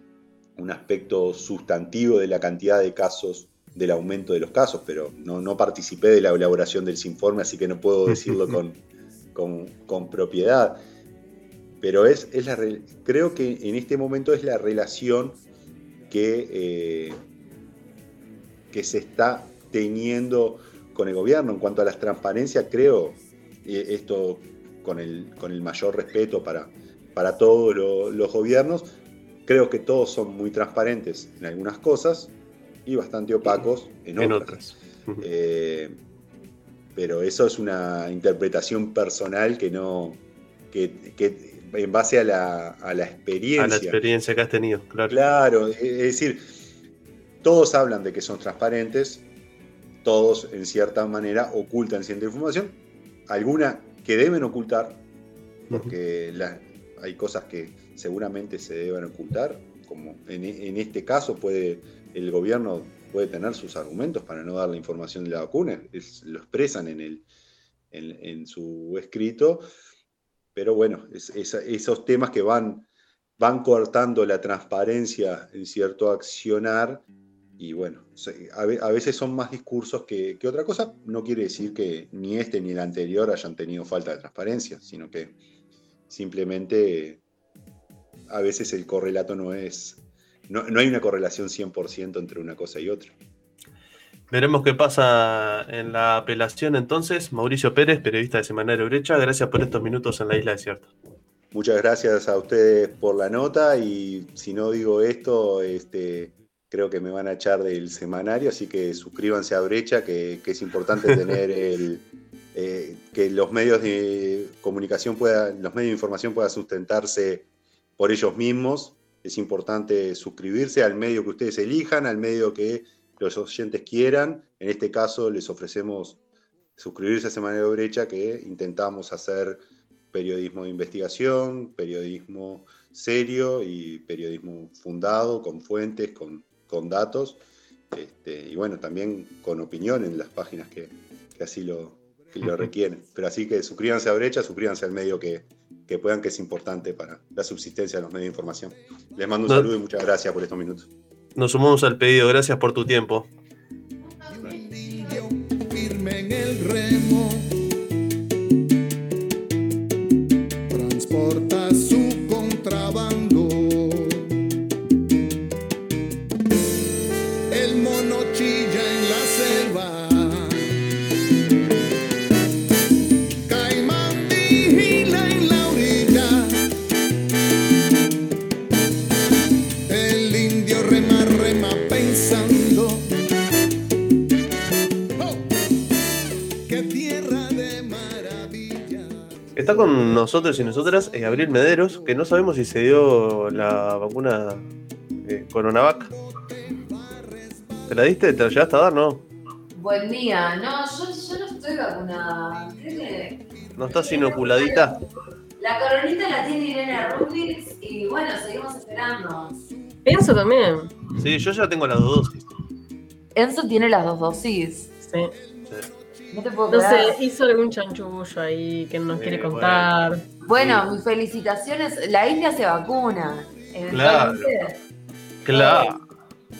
aspecto sustantivo de la cantidad de casos, del aumento de los casos, pero no, participé de la elaboración del informe, así que no puedo *laughs* decirlo con, propiedad. Pero es, es la, creo que en este momento es la relación que... Eh, que se está teniendo con el gobierno. En cuanto a las transparencias, creo, esto con el, con el mayor respeto para, para todos los gobiernos, creo que todos son muy transparentes en algunas cosas y bastante opacos en, otras. Eh, pero eso es una interpretación personal que no. que, en base a la, a la experiencia. A la experiencia que has tenido, claro. Claro, es decir, todos hablan de que son transparentes, todos en cierta manera ocultan cierta información, alguna que deben ocultar, porque hay cosas que seguramente se deben ocultar, como en, este caso puede el gobierno puede tener sus argumentos para no dar la información de la vacuna, lo expresan en, el, en, su escrito, pero bueno, esos temas que van, van cortando la transparencia en cierto accionar y bueno, a veces son más discursos que, otra cosa. No quiere decir que ni este ni el anterior hayan tenido falta de transparencia, sino que simplemente a veces el correlato no es. No, hay una correlación 100% entre una cosa y otra. Veremos qué pasa en la apelación entonces. Mauricio Pérez, periodista de Semanario Brecha, gracias por estos minutos en la Isla Desierta. Muchas gracias a ustedes por la nota y si no digo esto, este, creo que me van a echar del semanario, así que suscríbanse a Brecha, que, es importante *laughs* tener el, eh, que los medios de comunicación puedan, los medios de información puedan sustentarse por ellos mismos. Es importante suscribirse al medio que ustedes elijan, al medio que los oyentes quieran. En este caso les ofrecemos suscribirse a Semana de Brecha, que intentamos hacer periodismo de investigación, periodismo serio y periodismo fundado, con fuentes, con, con datos, este, y bueno, también con opinión en las páginas que, así lo, lo *laughs* requieren. Pero así que suscríbanse a Brecha, suscríbanse al medio que, que puedan, que es importante para la subsistencia de los medios de información. Les mando un saludo y muchas gracias por estos minutos. Nos sumamos al pedido, gracias por tu tiempo. Está con nosotros y nosotras eh, Gabriel Mederos, que no sabemos si se dio la vacuna eh, Coronavac. ¿Te la diste? ¿Te la llegaste a dar, no? Buen día. No, yo, no estoy vacunada. ¿No estás inoculadita? La coronita la tiene Irene Rubix y bueno, seguimos esperando. Enzo también. Sí, yo ya tengo las dos dosis. Enzo tiene las dos dosis. Sí. No te puedo No sé, hizo algún chanchullo ahí que no nos quiere contar. Bueno, mis felicitaciones. La India se vacuna. Claro. Claro.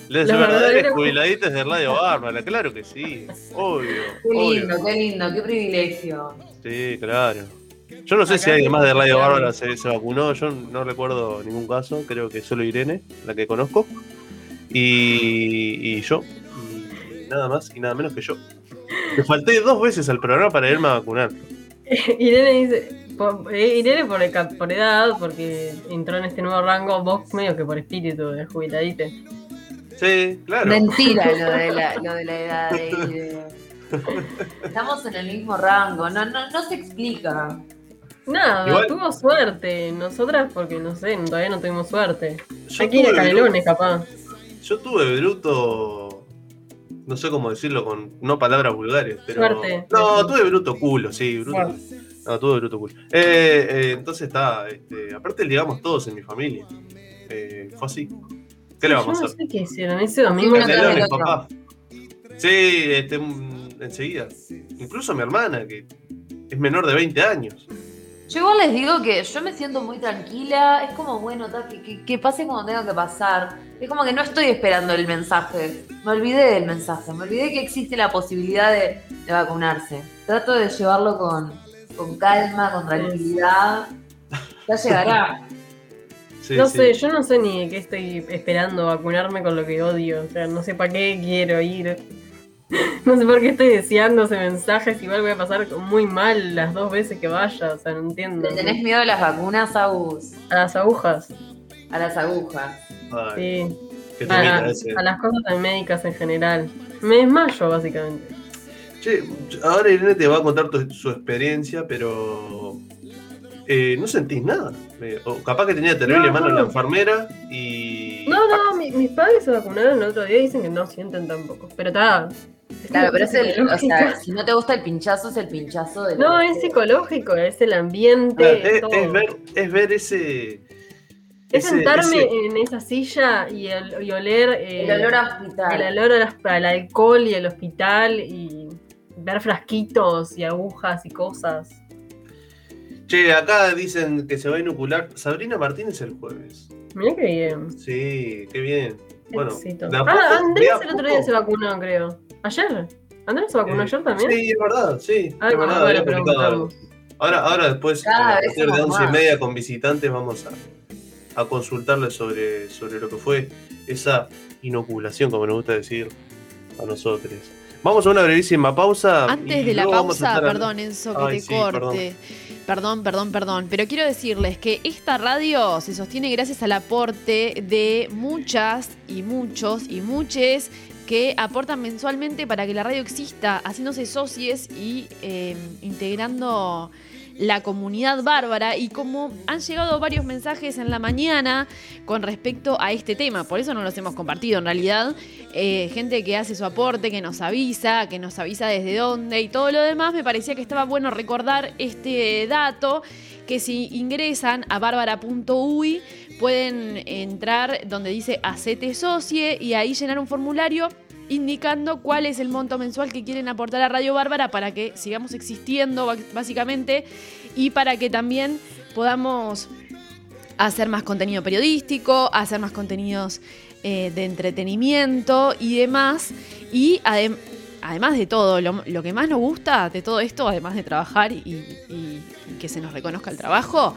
Los verdaderos jubiladitos de Radio Bárbara, claro que sí. Obvio. Qué lindo, qué lindo, qué privilegio. Sí, claro. Yo no sé si alguien más de Radio Bárbara se, se, vacunó, yo no recuerdo ningún caso, creo que solo Irene, la que conozco. Y, y yo, y nada más y nada menos que yo. Me falté dos veces al programa para irme a vacunar. *laughs* Irene dice, por, eh, Irene por, por, edad, porque entró en este nuevo rango, vos medio que por espíritu de jubiladite. Sí, claro. Mentira lo de la, *laughs* lo de la edad de Irene. Estamos en el mismo rango, no, no, no se explica. Nada, tuvo suerte. Nosotras, porque no sé, todavía no tuvimos suerte. Aquí de Canelones, capaz. Yo tuve bruto no sé cómo decirlo con no palabras vulgares, pero. No, tuve bruto culo, sí, bruto. No, tuve bruto culo. Eh, eh, entonces está, este, aparte digamos todos en mi familia. Eh, fue así. ¿Qué le vamos a hacer? No sé qué hicieron, ese domingo papá. Sí, este, enseguida. Incluso mi hermana, que es menor de 20 años. Yo igual les digo que yo me siento muy tranquila, es como, bueno, que, pase como tenga que pasar. Es como que no estoy esperando el mensaje. Me olvidé del mensaje, me olvidé que existe la posibilidad de, vacunarse. Trato de llevarlo con, calma, con tranquilidad. Ya llegará. *laughs* no sé, yo no sé ni qué estoy esperando vacunarme con lo que odio. O sea, no sé para qué quiero ir. No sé por qué estoy deseando ese mensaje, igual voy a pasar muy mal las dos veces que vaya, o sea, no entiendo. ¿Le tenés miedo a las vacunas, Agus? A las agujas. A las agujas. sí. A, a, las cosas médicas en general. Me desmayo, básicamente. Che, ahora Irene te va a contar su experiencia, pero eh, no sentís nada. o capaz que tenía terrible mano la enfermera y. No, no, mis padres se vacunaron el otro día y dicen que no sienten tampoco. Pero está, Claro, pero es el, o sea, si no te gusta el pinchazo, es el pinchazo de No, es psicológico, es el ambiente. es, ver, es ver ese. Es sentarme en esa silla y, el, oler. Eh, el olor a hospital. El olor al alcohol y el hospital y ver frasquitos y agujas y cosas. Che, acá dicen que se va a inocular Sabrina Martínez el jueves. Mira qué bien. Sí, qué bien. Bueno, ah, Andrés el otro día se vacunó, creo. ¿Ayer? ¿Andrés se vacunó eh, ayer también? Sí, es verdad, sí. Ah, es verdad, ahora, ahora después, a partir de once y media con visitantes, vamos a, a consultarles sobre, sobre lo que fue esa inoculación, como nos gusta decir a nosotros. Vamos a una brevísima pausa. Antes de la pausa, perdón, Enzo, que te corte. Perdón, perdón, perdón, pero quiero decirles que esta radio se sostiene gracias al aporte de muchas y muchos y muches que aportan mensualmente para que la radio exista, haciéndose socios y eh, integrando la comunidad bárbara y como han llegado varios mensajes en la mañana con respecto a este tema, por eso no los hemos compartido en realidad, eh, gente que hace su aporte, que nos avisa, que nos avisa desde dónde y todo lo demás, me parecía que estaba bueno recordar este dato que si ingresan a bárbara.ui pueden entrar donde dice Acete Socie y ahí llenar un formulario indicando cuál es el monto mensual que quieren aportar a Radio Bárbara para que sigamos existiendo básicamente y para que también podamos hacer más contenido periodístico, hacer más contenidos eh, de entretenimiento y demás. Y además de todo, lo, que más nos gusta de todo esto, además de trabajar y que se nos reconozca el trabajo,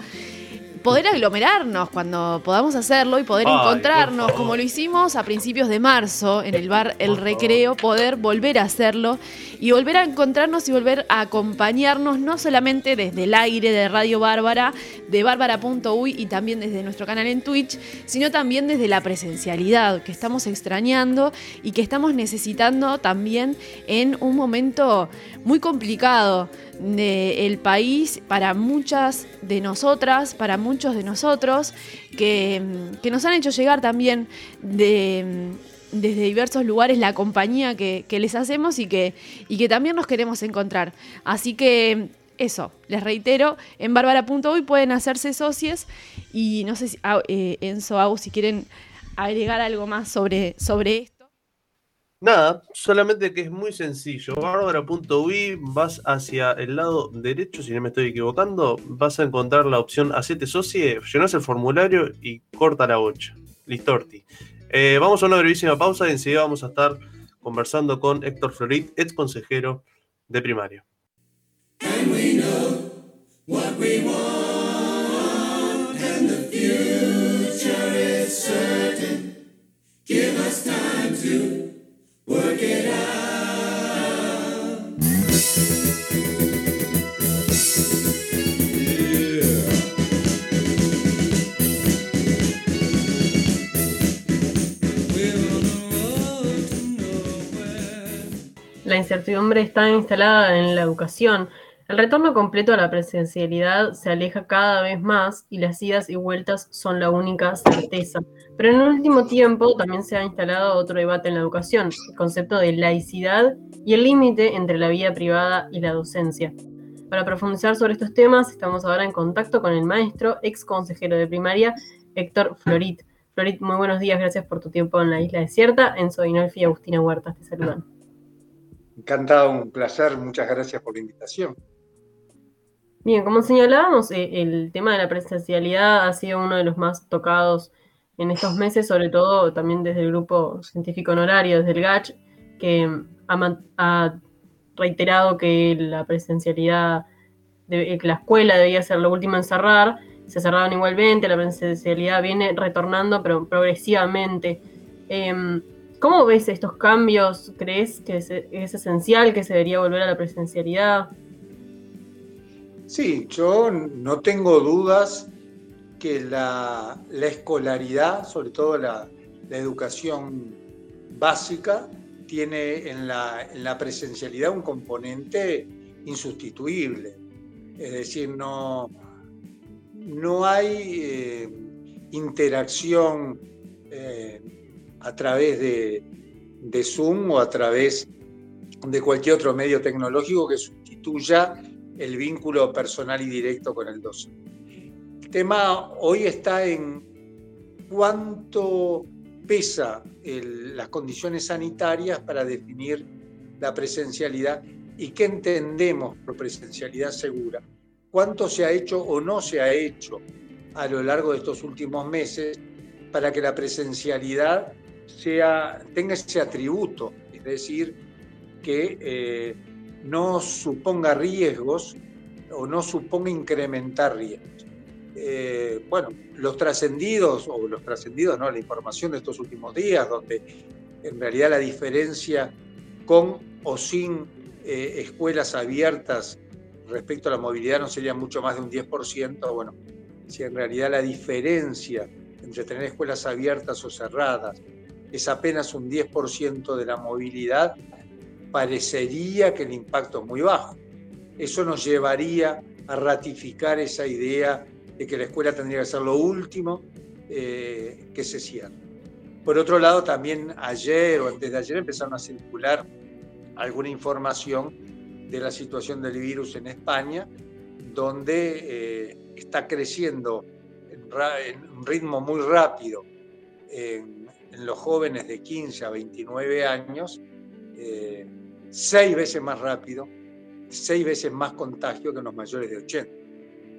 poder aglomerarnos cuando podamos hacerlo y poder encontrarnos, como lo hicimos a principios de marzo en el bar El Recreo, poder volver a hacerlo y volver a encontrarnos y volver a acompañarnos, no solamente desde el aire de Radio Bárbara, de bárbara.uy y también desde nuestro canal en Twitch, sino también desde la presencialidad que estamos extrañando y que estamos necesitando también en un momento muy complicado del país para muchas de nosotras, para muchos de nosotros, que, nos han hecho llegar también de, desde diversos lugares la compañía que, les hacemos y que, y que también nos queremos encontrar. Así que eso, les reitero, en bárbara.uy pueden hacerse socios y no sé si ah, eh, Enzo, Au, si quieren agregar algo más sobre, sobre esto. Nada, solamente que es muy sencillo. Bárbara.ui, vas hacia el lado derecho, si no me estoy equivocando, vas a encontrar la opción Hacete Socie, llenas el formulario y corta la bocha. Listorti. Eh, vamos a una brevísima pausa y enseguida vamos a estar conversando con Héctor Florit, ex consejero de primario. La incertidumbre está instalada en la educación. El retorno completo a la presencialidad se aleja cada vez más y las idas y vueltas son la única certeza. Pero en el último tiempo también se ha instalado otro debate en la educación, el concepto de laicidad y el límite entre la vida privada y la docencia. Para profundizar sobre estos temas, estamos ahora en contacto con el maestro, ex consejero de primaria, Héctor Florit. Florit, muy buenos días, gracias por tu tiempo en la isla desierta. Enzo Dinolfi y Agustina Huertas te saludan. Encantado, un placer, muchas gracias por la invitación. Bien, como señalábamos, eh, el tema de la presencialidad ha sido uno de los más tocados en estos meses, sobre todo también desde el grupo científico honorario, desde el GACH, que ha, reiterado que la presencialidad, de, que la escuela debía ser lo último en cerrar, se cerraron igualmente, la presencialidad viene retornando, pero progresivamente. Em, ¿Cómo ves estos cambios? ¿Crees que es, esencial que se debería volver a la presencialidad? Sí, yo no tengo dudas que la, escolaridad, sobre todo la, educación básica, tiene en la, presencialidad un componente insustituible. Es decir, no, no hay eh, interacción eh, a través de, de, Zoom o a través de cualquier otro medio tecnológico que sustituya el vínculo personal y directo con el docente. El tema hoy está en cuánto pesa las condiciones sanitarias para definir la presencialidad y qué entendemos por presencialidad segura. Cuánto se ha hecho o no se ha hecho a lo largo de estos últimos meses para que la presencialidad tenga ese atributo, es decir, que eh, no suponga riesgos o no suponga incrementar riesgos. Eh, bueno, los trascendidos, o los trascendidos, ¿no? La información de estos últimos días, donde en realidad la diferencia con o sin eh, escuelas abiertas respecto a la movilidad no sería mucho más de un 10%, bueno, si en realidad la diferencia entre tener escuelas abiertas o cerradas es apenas un 10% de la movilidad, parecería que el impacto es muy bajo. Eso nos llevaría a ratificar esa idea de que la escuela tendría que ser lo último eh, que se cierre. Por otro lado, también ayer o antes de ayer empezaron a circular alguna información de la situación del virus en España, donde eh, está creciendo en, un ritmo muy rápido en, los jóvenes de 15 a 29 años, eh, seis veces más rápido, seis veces más contagio que en los mayores de 80.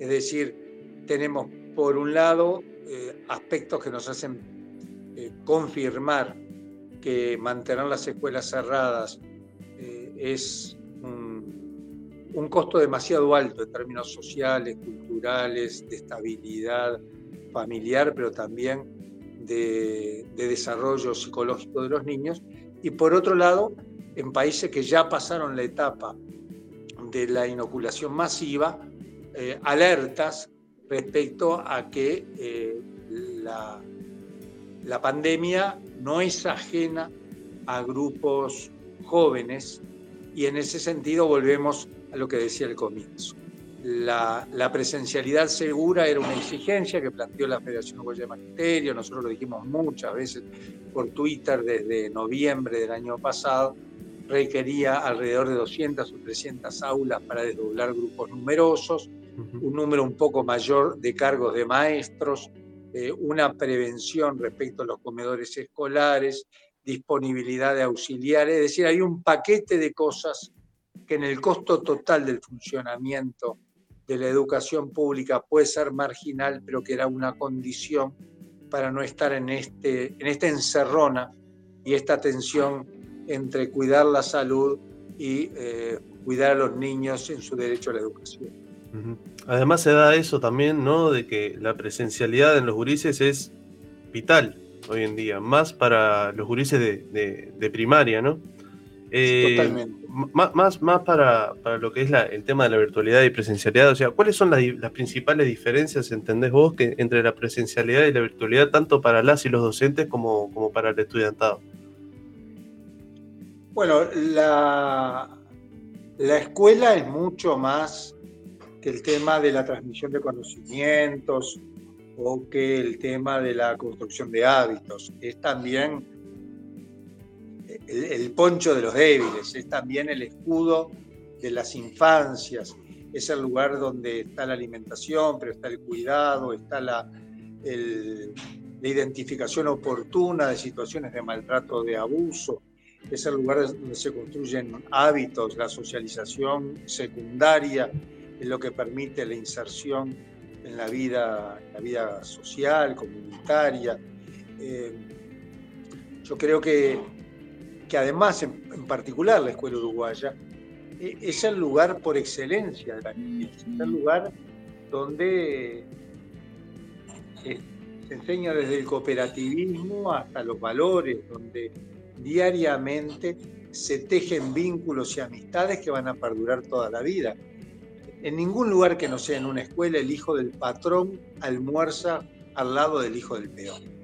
Es decir, tenemos por un lado eh, aspectos que nos hacen eh, confirmar que mantener las escuelas cerradas es un costo demasiado alto en términos sociales, culturales, de estabilidad familiar, pero también de, desarrollo psicológico de los niños. Y por otro lado, en países que ya pasaron la etapa de la inoculación masiva, eh, alertas respecto a que eh, la, la pandemia no es ajena a grupos jóvenes y en ese sentido volvemos a lo que decía al comienzo. La, presencialidad segura era una exigencia que planteó la Federación Uruguaya de Magisterio, nosotros lo dijimos muchas veces por Twitter desde noviembre del año pasado, requería alrededor de 200 o 300 aulas para desdoblar grupos numerosos, un número un poco mayor de cargos de maestros, eh, una prevención respecto a los comedores escolares, disponibilidad de auxiliares, es decir, hay un paquete de cosas que en el costo total del funcionamiento de la educación pública puede ser marginal, pero que era una condición para no estar en, este, en esta encerrona y esta tensión entre cuidar la salud y eh, cuidar a los niños en su derecho a la educación. Además se da eso también, ¿no? De que la presencialidad en los gurises es vital hoy en día, más para los gurises de, de primaria, ¿no? Eh, Totalmente. Más, más para, lo que es el tema de la virtualidad y presencialidad, o sea, ¿cuáles son las, principales diferencias, entendés vos, que, entre la presencialidad y la virtualidad, tanto para las y los docentes como, como para el estudiantado? Bueno, la, la escuela es mucho más que el tema de la transmisión de conocimientos o que el tema de la construcción de hábitos. Es también el, poncho de los débiles, es también el escudo de las infancias, es el lugar donde está la alimentación, pero está el cuidado, está la, la identificación oportuna de situaciones de maltrato, de abuso, es el lugar donde se construyen hábitos, la socialización secundaria, es lo que permite la inserción en la vida, la vida social, comunitaria. Eh, yo creo que que además, en, particular la escuela uruguaya, e, es el lugar por excelencia de la niñez, es el lugar donde se, enseña desde el cooperativismo hasta los valores, donde diariamente se tejen vínculos y amistades que van a perdurar toda la vida. En ningún lugar que no sea en una escuela el hijo del patrón almuerza al lado del hijo del peón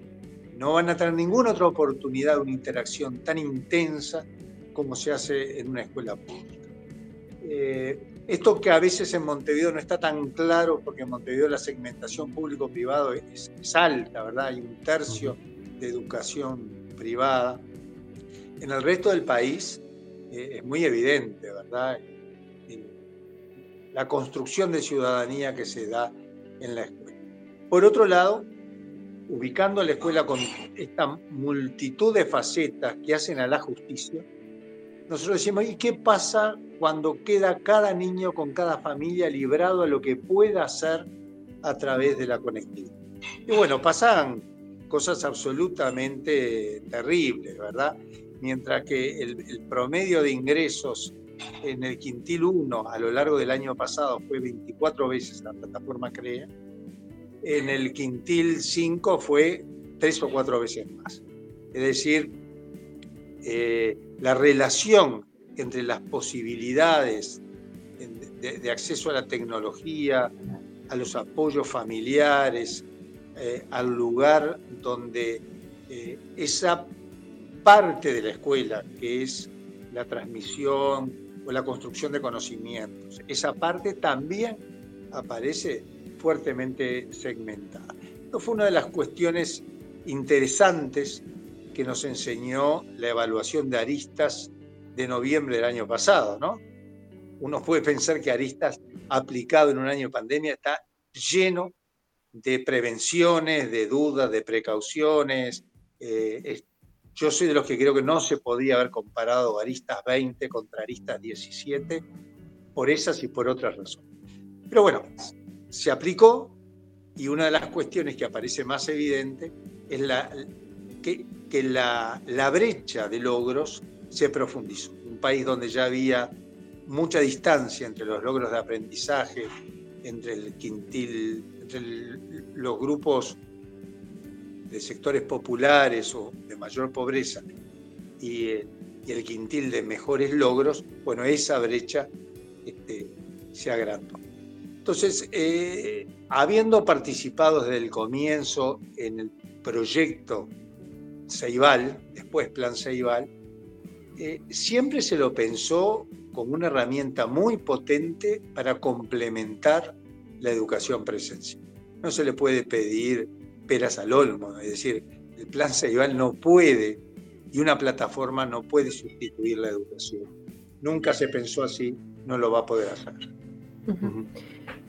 no van a tener ninguna otra oportunidad de una interacción tan intensa como se hace en una escuela pública. Eh, esto que a veces en Montevideo no está tan claro, porque en Montevideo la segmentación público-privado es, alta, ¿verdad? Hay un tercio de educación privada. En el resto del país eh, es muy evidente, ¿verdad? la construcción de ciudadanía que se da en la escuela. Por otro lado, ubicando la escuela con esta multitud de facetas que hacen a la justicia, nosotros decimos, ¿y qué pasa cuando queda cada niño con cada familia librado a lo que pueda hacer a través de la conectividad? Y bueno, pasan cosas absolutamente terribles, ¿verdad? Mientras que el, promedio de ingresos en el quintil 1 a lo largo del año pasado fue 24 veces la plataforma CREA, en el quintil 5 fue tres o cuatro veces más. Es decir, eh, la relación entre las posibilidades de, acceso a la tecnología, a los apoyos familiares, eh, al lugar donde eh, esa parte de la escuela, que es la transmisión o la construcción de conocimientos, esa parte también aparece fuertemente segmentada. Esto fue una de las cuestiones interesantes que nos enseñó la evaluación de aristas de noviembre del año pasado, ¿no? Uno puede pensar que aristas aplicado en un año de pandemia está lleno de prevenciones, de dudas, de precauciones. Eh, yo soy de los que creo que no se podía haber comparado Aristas 20 contra Aristas 17 por esas y por otras razones. Pero bueno, se aplicó y una de las cuestiones que aparece más evidente es la, que, la brecha de logros se profundizó. Un país donde ya había mucha distancia entre los logros de aprendizaje, entre el quintil, entre los grupos de sectores populares o de mayor pobreza y, el quintil de mejores logros, bueno, esa brecha este, se agrandó. Entonces, eh, habiendo participado desde el comienzo en el proyecto Ceibal, después Plan Ceibal, eh, siempre se lo pensó como una herramienta muy potente para complementar la educación presencial. No se le puede pedir peras al olmo, es decir, el plan Ceibal no puede y una plataforma no puede sustituir la educación. Nunca se pensó así, no lo va a poder hacer.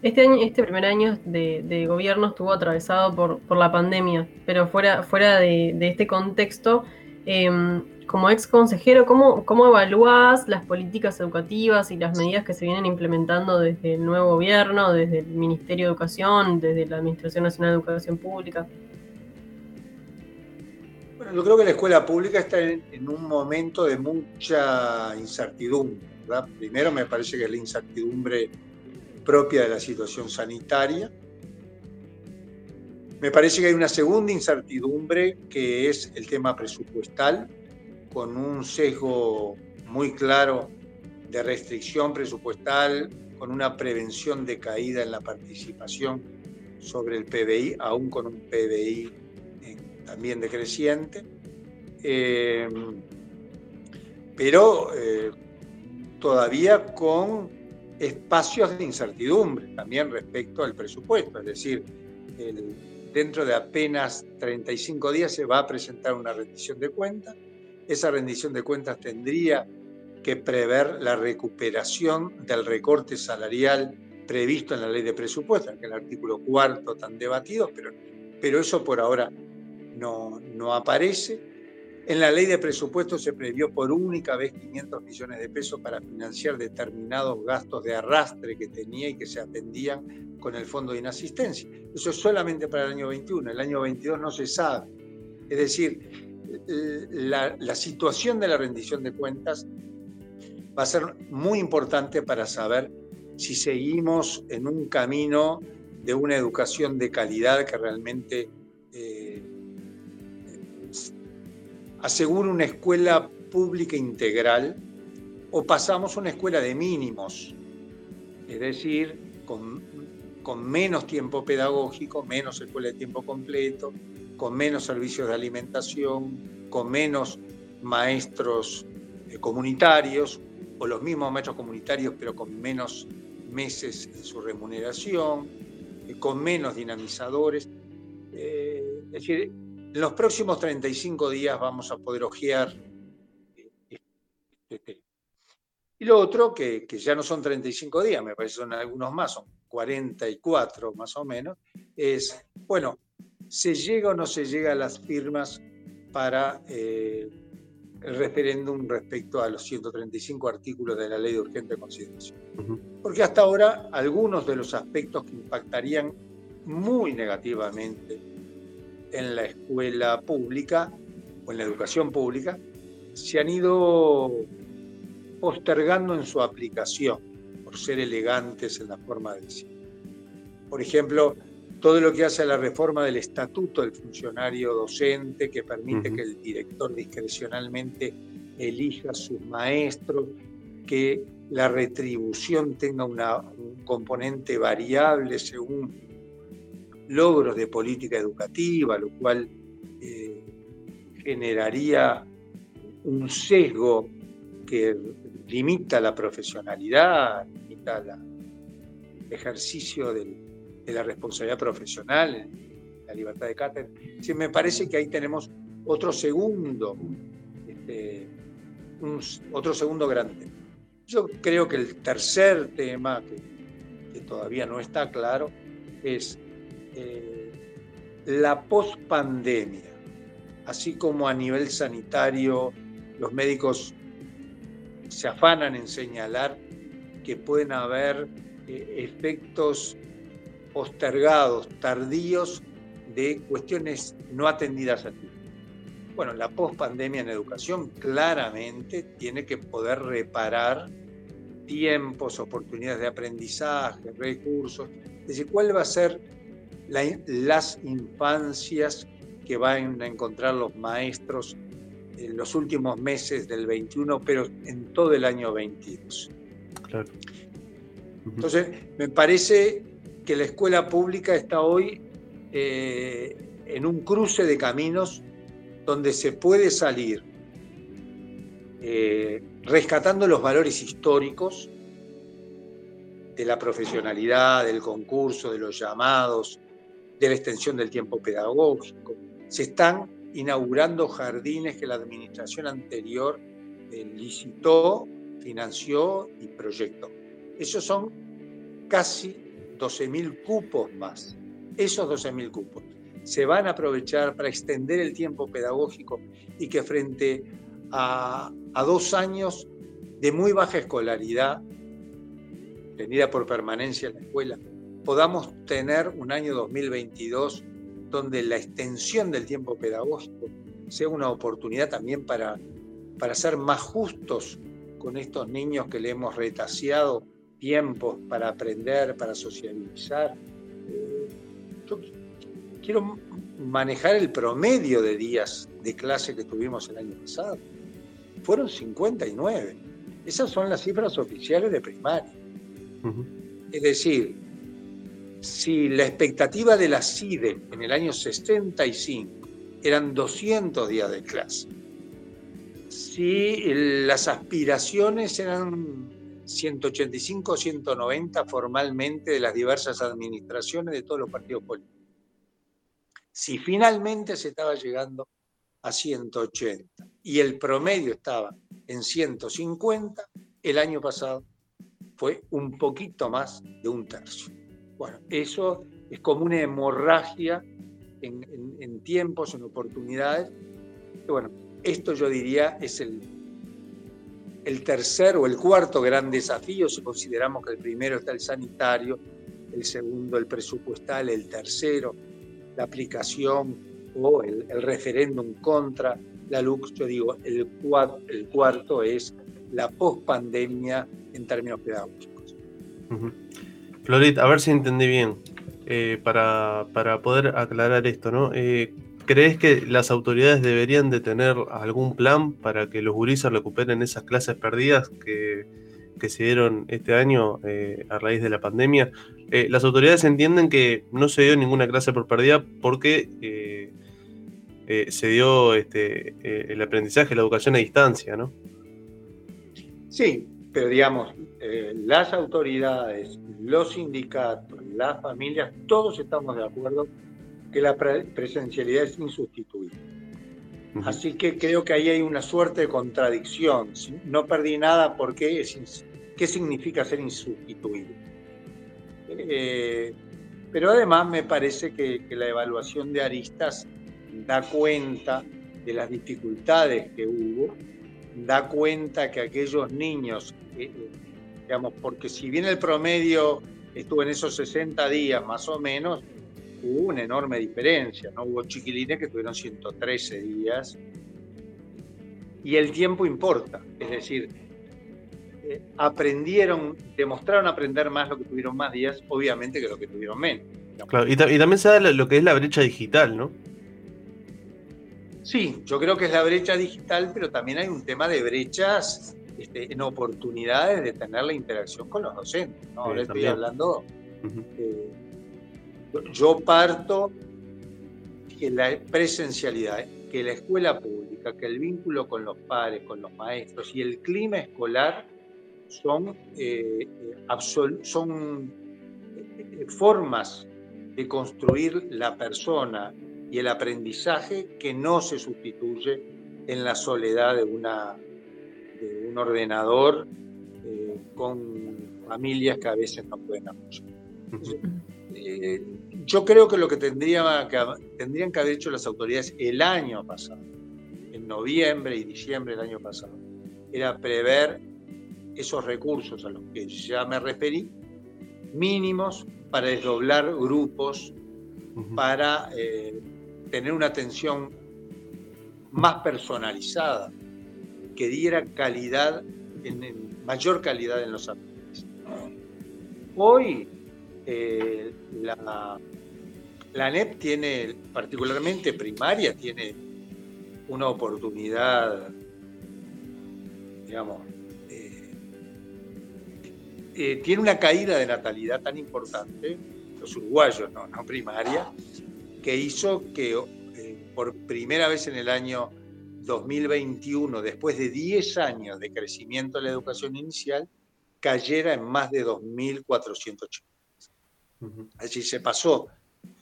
Este, año, este primer año de, gobierno estuvo atravesado por, por, la pandemia, pero fuera, fuera de, este contexto, em, como ex consejero, ¿cómo, ¿cómo evaluás las políticas educativas y las medidas que se vienen implementando desde el nuevo gobierno, desde el Ministerio de Educación, desde la Administración Nacional de Educación Pública? Bueno, yo creo que la escuela pública está en, un momento de mucha incertidumbre. Primero me parece que es la incertidumbre propia de la situación sanitaria. Me parece que hay una segunda incertidumbre que es el tema presupuestal con un sesgo muy claro de restricción presupuestal, con una prevención de caída en la participación sobre el PBI, aún con un PBI también decreciente. Eh, pero eh, todavía con espacios de incertidumbre también respecto al presupuesto, es decir, dentro de apenas 35 días se va a presentar una rendición de cuentas esa rendición de cuentas tendría que prever la recuperación del recorte salarial previsto en la ley de presupuestos, que es el artículo cuarto tan debatido, pero, pero eso por ahora no, no aparece. En la ley de presupuestos se previó por única vez 500 millones de pesos para financiar determinados gastos de arrastre que tenía y que se atendían con el fondo de inasistencia. Eso es solamente para el año 21, el año 22 no se sabe. Es decir, la, situación de la rendición de cuentas va a ser muy importante para saber si seguimos en un camino de una educación de calidad que realmente eh, asegure una escuela pública integral o pasamos a una escuela de mínimos, es decir, con, con menos tiempo pedagógico, menos escuela de tiempo completo, con menos servicios de alimentación, con menos maestros eh, comunitarios, o los mismos maestros comunitarios, pero con menos meses en su remuneración, eh, con menos dinamizadores. Eh, es decir, en los próximos 35 días vamos a poder ojear este Y lo otro, que, que, ya no son 35 días, me parece son algunos más, son 44 más o menos, es, bueno, ¿se llega o no se llega a las firmas para eh, el referéndum respecto a los 135 artículos de la ley de urgente consideración? Porque hasta ahora algunos de los aspectos que impactarían muy negativamente en la escuela pública o en la educación pública se han ido postergando en su aplicación por ser elegantes en la forma de decir. Por ejemplo, todo lo que hace a la reforma del estatuto del funcionario docente, que permite que el director discrecionalmente elija sus maestros, que la retribución tenga una, un componente variable según logros de política educativa, lo cual eh, generaría un sesgo que limita la profesionalidad, limita el ejercicio de la responsabilidad profesional, la libertad de cátedra. Sí, me parece que ahí tenemos otro segundo, este, otro segundo grande. Yo creo que el tercer tema, que, todavía no está claro, es eh, la pospandemia. Así como a nivel sanitario los médicos se afanan en señalar que pueden haber eh, efectos postergados, tardíos, de cuestiones no atendidas a tiempo. Bueno, la pospandemia en educación claramente tiene que poder reparar tiempos, oportunidades de aprendizaje, recursos. Es decir, ¿cuál va a ser las infancias que van a encontrar los maestros en los últimos meses del 21, pero en todo el año 22? Claro. Entonces, me parece que la escuela pública está hoy eh, en un cruce de caminos donde se puede salir eh, rescatando los valores históricos de la profesionalidad, del concurso, de los llamados, de la extensión del tiempo pedagógico. Se están inaugurando jardines que la administración anterior eh, licitó, financió y proyectó. Esos son casi 12.000 cupos más. Esos 12.000 cupos se van a aprovechar para extender el tiempo pedagógico y que frente a, dos años de muy baja escolaridad, tenida por permanencia en la escuela, podamos tener un año 2022 donde la extensión del tiempo pedagógico sea una oportunidad también para, para ser más justos con estos niños que le hemos retaseado tiempos para aprender, para socializar. Eh, quiero manejar el promedio de días de clase que tuvimos el año pasado. Fueron 59. Esas son las cifras oficiales de primaria. Es decir, si la expectativa de la CIDE en el año 65 eran 200 días de clase, si las aspiraciones eran 185 o 190 formalmente de las diversas administraciones de todos los partidos políticos, si finalmente se estaba llegando a 180 y el promedio estaba en 150, el año pasado fue un poquito más de un tercio. Bueno, eso es como una hemorragia en, tiempos, en oportunidades. Bueno, esto yo diría es el, el tercer o el cuarto gran desafío, si consideramos que el primero está el sanitario, el segundo el presupuestal, el tercero la aplicación o el, referéndum contra la LUX, yo digo, el, el cuarto es la pospandemia en términos pedagógicos. Florit, a ver si entendí bien, eh, para, poder aclarar esto, ¿no? Eh, ¿Crees que las autoridades deberían de tener algún plan para que los gurises recuperen esas clases perdidas que, que se dieron este año eh, a raíz de la pandemia, eh, las autoridades entienden que no se dio ninguna clase por perdida porque eh, se dio este, el aprendizaje, la educación a distancia, ¿no? Sí, pero digamos, las autoridades, los sindicatos, las familias, todos estamos de acuerdo que la presencialidad es insustituible. Así que creo que ahí hay una suerte de contradicción. No perdí nada porque es, ¿qué significa ser insustituible? Eh, pero además me parece que, la evaluación de aristas da cuenta de las dificultades que hubo, da cuenta que aquellos niños, eh, digamos, porque si bien el promedio estuvo en esos 60 días más o menos, hubo una enorme diferencia, ¿no? Hubo chiquilines que tuvieron 113 días y el tiempo importa, es decir, eh, aprendieron, demostraron aprender más lo que tuvieron más días, obviamente que lo que tuvieron menos. Claro, y, también se da lo que es la brecha digital, ¿no? Sí, yo creo que es la brecha digital, pero también hay un tema de brechas este, en oportunidades de tener la interacción con los docentes. ¿no? Ahora estoy hablando, eh, yo parto que la presencialidad, que la escuela pública, que el vínculo con los padres, con los maestros y el clima escolar son, eh, son eh, formas de construir la persona y el aprendizaje que no se sustituye en la soledad de, una, de un ordenador eh, con familias que a veces no pueden apoyar. Yo creo que lo que, tendría que tendrían que haber hecho las autoridades el año pasado, en noviembre y diciembre del año pasado, era prever esos recursos a los que ya me referí, mínimos para desdoblar grupos, para eh, tener una atención más personalizada, que diera calidad, en, mayor calidad en los ambientes. Hoy eh, la, la NEP tiene, particularmente primaria, tiene una oportunidad, digamos, eh, tiene una caída de natalidad tan importante, los uruguayos, no, primaria, que hizo que eh, por primera vez en el año 2021, después de 10 años de crecimiento de la educación inicial, cayera en más de 2.480. Así se pasó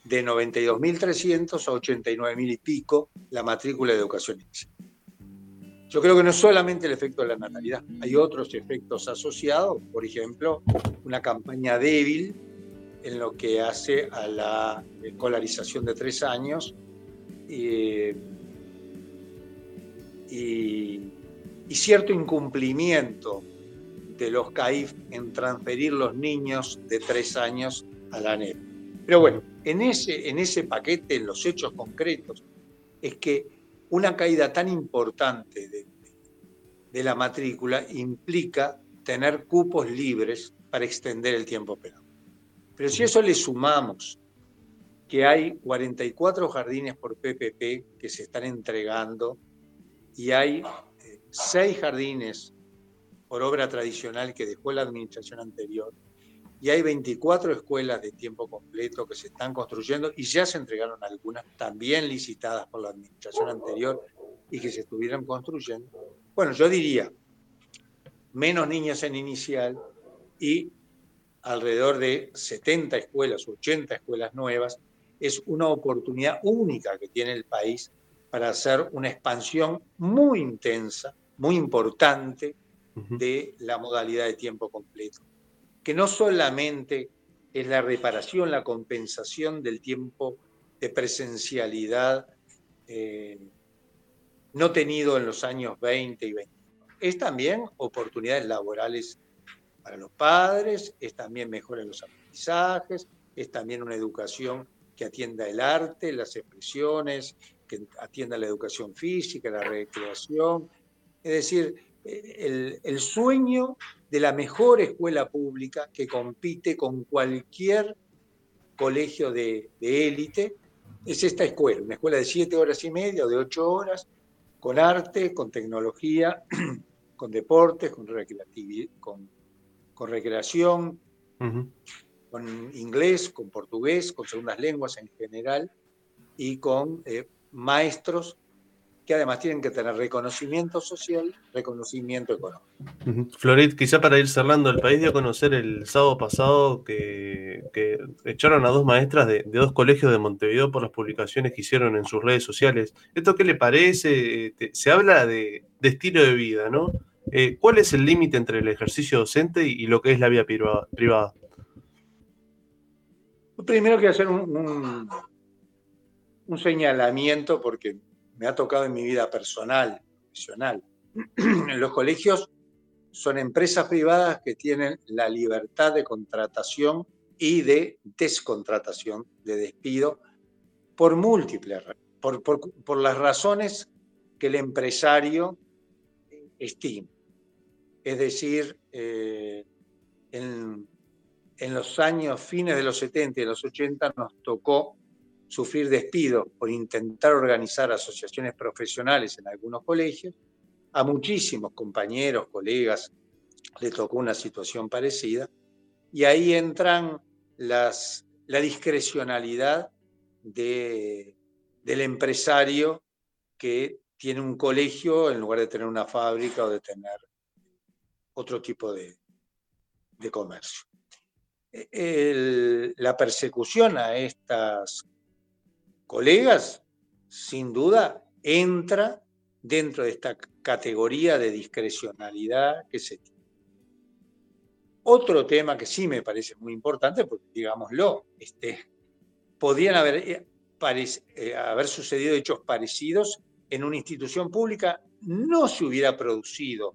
de 92.300 a 89.000 y pico la matrícula de educación inicial. Yo creo que no es solamente el efecto de la natalidad, hay otros efectos asociados, por ejemplo, una campaña débil en lo que hace a la escolarización de tres años eh, y, cierto incumplimiento de los CAIF en transferir los niños de tres años a la NEP. Pero bueno, en ese, en ese paquete, en los hechos concretos, es que una caída tan importante de, de, la matrícula implica tener cupos libres para extender el tiempo pedagógico. Pero si eso le sumamos que hay 44 jardines por PPP que se están entregando y hay eh, seis jardines por obra tradicional que dejó la administración anterior, y hay 24 escuelas de tiempo completo que se están construyendo y ya se entregaron algunas, también licitadas por la administración anterior y que se estuvieron construyendo. Bueno, yo diría, menos niños en inicial y alrededor de 70 escuelas, 80 escuelas nuevas, es una oportunidad única que tiene el país para hacer una expansión muy intensa, muy importante de la modalidad de tiempo completo que no solamente es la reparación, la compensación del tiempo de presencialidad eh, no tenido en los años 20 y 20. Es también oportunidades laborales para los padres, es también mejora los aprendizajes, es también una educación que atienda el arte, las expresiones, que atienda la educación física, la recreación. Es decir, el, el sueño de la mejor escuela pública que compite con cualquier colegio de élite, es esta escuela, una escuela de siete horas y media o de ocho horas, con arte, con tecnología, *clears throat* con deportes, con, con, con recreación, con inglés, con portugués, con segundas lenguas en general, y con eh, maestros que además tienen que tener reconocimiento social, reconocimiento económico. Florid, quizá para ir cerrando, el país dio a conocer el sábado pasado que, echaron a dos maestras de, dos colegios de Montevideo por las publicaciones que hicieron en sus redes sociales. ¿Esto qué le parece? Se habla de, estilo de vida, ¿no? Eh, ¿Cuál es el límite entre el ejercicio docente y, lo que es la vida privada? Primero quiero hacer un, un señalamiento porque me ha tocado en mi vida personal, profesional. *clears throat* Los colegios son empresas privadas que tienen la libertad de contratación y de descontratación, de despido, por múltiples, por, por, las razones que el empresario estima. Es decir, eh, en, en, los años fines de los 70 y los 80 nos tocó sufrir despido por intentar organizar asociaciones profesionales en algunos colegios a muchísimos compañeros, colegas, le tocó una situación parecida. Y ahí entran las, la discrecionalidad de, del empresario que tiene un colegio en lugar de tener una fábrica o de tener otro tipo de, de comercio. la persecución a estas colegas, sin duda, entra dentro de esta categoría de discrecionalidad que se tiene. Otro tema que sí me parece muy importante, porque digámoslo, este, podrían haber, eh, eh, haber sucedido hechos parecidos en una institución pública, no se hubiera producido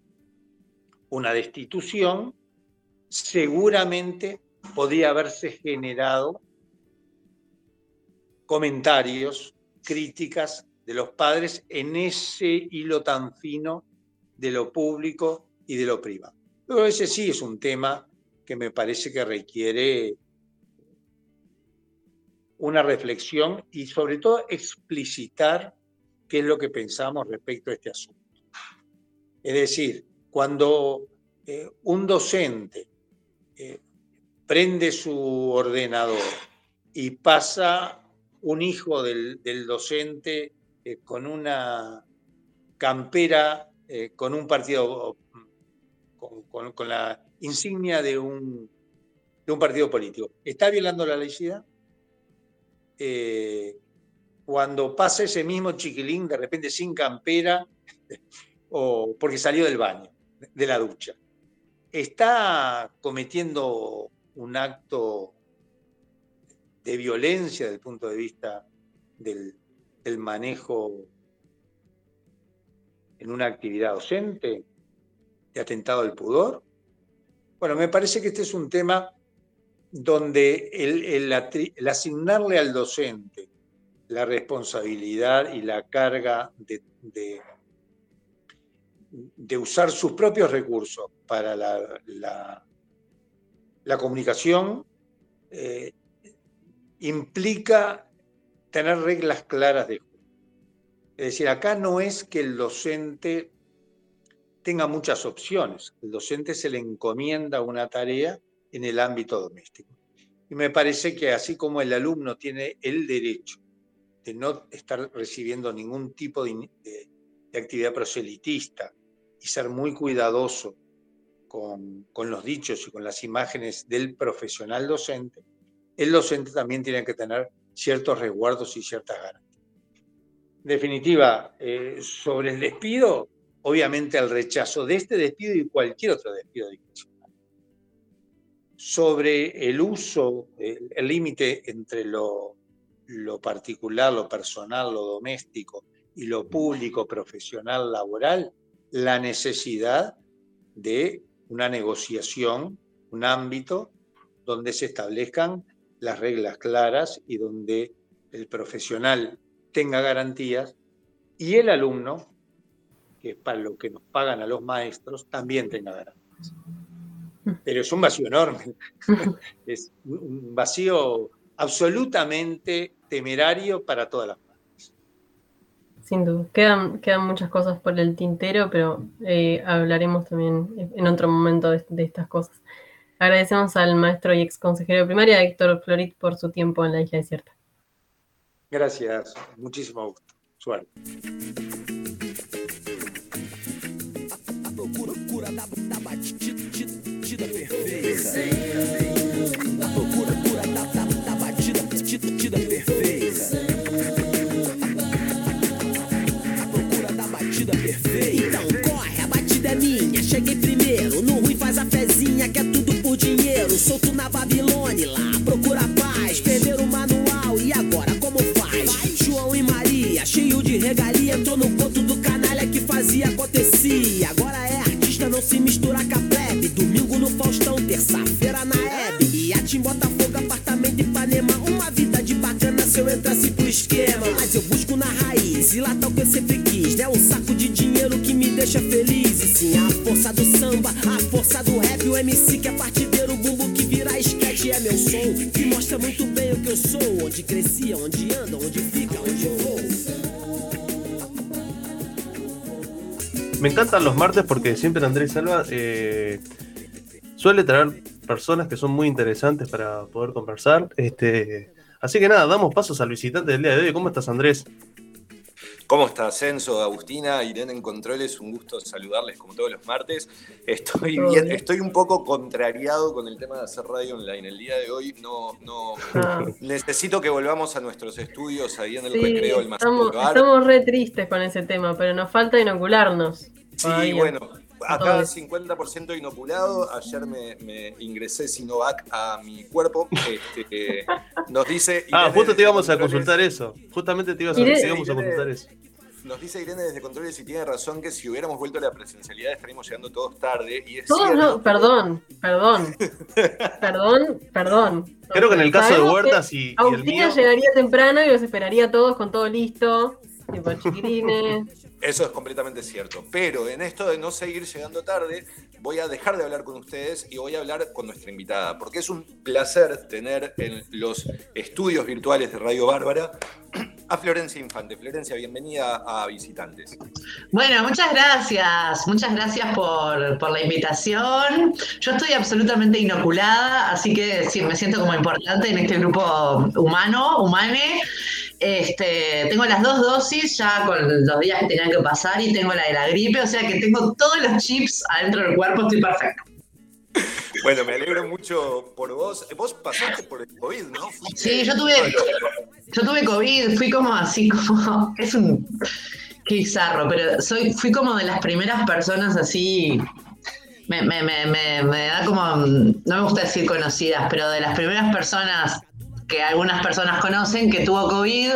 una destitución, seguramente podría haberse generado comentarios, críticas de los padres en ese hilo tan fino de lo público y de lo privado. Pero ese sí es un tema que me parece que requiere una reflexión y sobre todo explicitar qué es lo que pensamos respecto a este asunto. Es decir, cuando eh, un docente eh, prende su ordenador y pasa un hijo del, docente eh, con una campera, con un partido, con, la insignia de un, de un partido político, ¿está violando la laicidad? cuando pasa ese mismo chiquilín de repente sin campera *laughs* o porque salió del baño, de la ducha, está cometiendo un acto de violencia desde el punto de vista del, manejo en una actividad docente, de atentado al pudor. Bueno, me parece que este es un tema donde el, el asignarle al docente la responsabilidad y la carga de, de, usar sus propios recursos para la, la, comunicación eh, implica tener reglas claras de juego. Es decir, acá no es que el docente tenga muchas opciones, el docente se le encomienda una tarea en el ámbito doméstico. Y me parece que así como el alumno tiene el derecho de no estar recibiendo ningún tipo de, actividad proselitista y ser muy cuidadoso con, los dichos y con las imágenes del profesional docente, el docente también tiene que tener ciertos resguardos y ciertas garantías. En definitiva, eh, sobre el despido, obviamente el rechazo de este despido y cualquier otro despido. Sobre el uso, el límite entre lo lo particular, lo personal, lo doméstico y lo público, profesional, laboral, la necesidad de una negociación, un ámbito donde se establezcan las reglas claras y donde el profesional tenga garantías y el alumno, que es para lo que nos pagan a los maestros, también tenga garantías. Pero es un vacío enorme, *laughs* es un vacío absolutamente temerario para todas las partes. Sin duda. Quedan, quedan muchas cosas por el tintero, pero eh, hablaremos también en otro momento de, estas cosas. Agradecemos al maestro y ex consejero de primaria, Héctor Florit, por su tiempo en la isla desierta. Gracias, muchísimo gusto. Suerte. Encantan los martes porque siempre Andrés Salva eh, suele traer personas que son muy interesantes para poder conversar. Este, así que nada, damos pasos al visitante del día de hoy. ¿Cómo estás, Andrés? ¿Cómo está Censo, Agustina, Irene en Controles? Un gusto saludarles como todos los martes. Estoy bien, estoy un poco contrariado con el tema de hacer radio online. El día de hoy no, no Ah. necesito que volvamos a nuestros estudios ahí en el Sí, recreo, el más estamos, estamos re tristes con ese tema, pero nos falta inocularnos. Sí, bueno, acá Todo. 50% inoculado. Ayer me, me ingresé Sinovac a mi cuerpo. Este, nos dice. Ah, Irene justo te íbamos a consultar eso. Justamente te, ibas a, Irene- te íbamos a consultar eso. Nos dice Irene desde Controles y tiene razón que si hubiéramos vuelto a la presencialidad estaríamos llegando todos tarde. Y es Todos cierto, no, perdón, perdón, perdón, perdón. Creo que en el caso de Huertas y, y el Agustina mío. llegaría temprano y los esperaría a todos con todo listo, tipo chiquirines. Eso es completamente cierto. Pero en esto de no seguir llegando tarde, voy a dejar de hablar con ustedes y voy a hablar con nuestra invitada, porque es un placer tener en los estudios virtuales de Radio Bárbara a Florencia Infante. Florencia, bienvenida a Visitantes. Bueno, muchas gracias, muchas gracias por, por la invitación. Yo estoy absolutamente inoculada, así que sí, me siento como importante en este grupo humano, humane. Este, tengo las dos dosis ya con los días que tenían que pasar y tengo la de la gripe, o sea que tengo todos los chips adentro del cuerpo, estoy perfecto. Bueno, me alegro mucho por vos. Vos pasaste por el COVID, ¿no? Fuiste- Sí, yo tuve, yo tuve COVID, fui como así, como, es un, qué bizarro, pero soy, fui como de las primeras personas así, me, me, me, me, me da como, no me gusta decir conocidas, pero de las primeras personas que algunas personas conocen que tuvo COVID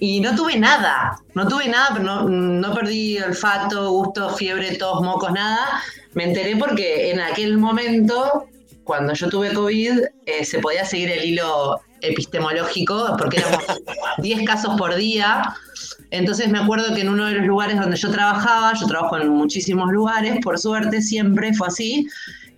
y no tuve nada, no tuve nada, pero no, no perdí olfato, gusto, fiebre, tos, mocos, nada. Me enteré porque en aquel momento, cuando yo tuve COVID, eh, se podía seguir el hilo epistemológico, porque éramos *laughs* 10 casos por día. Entonces me acuerdo que en uno de los lugares donde yo trabajaba, yo trabajo en muchísimos lugares, por suerte siempre fue así,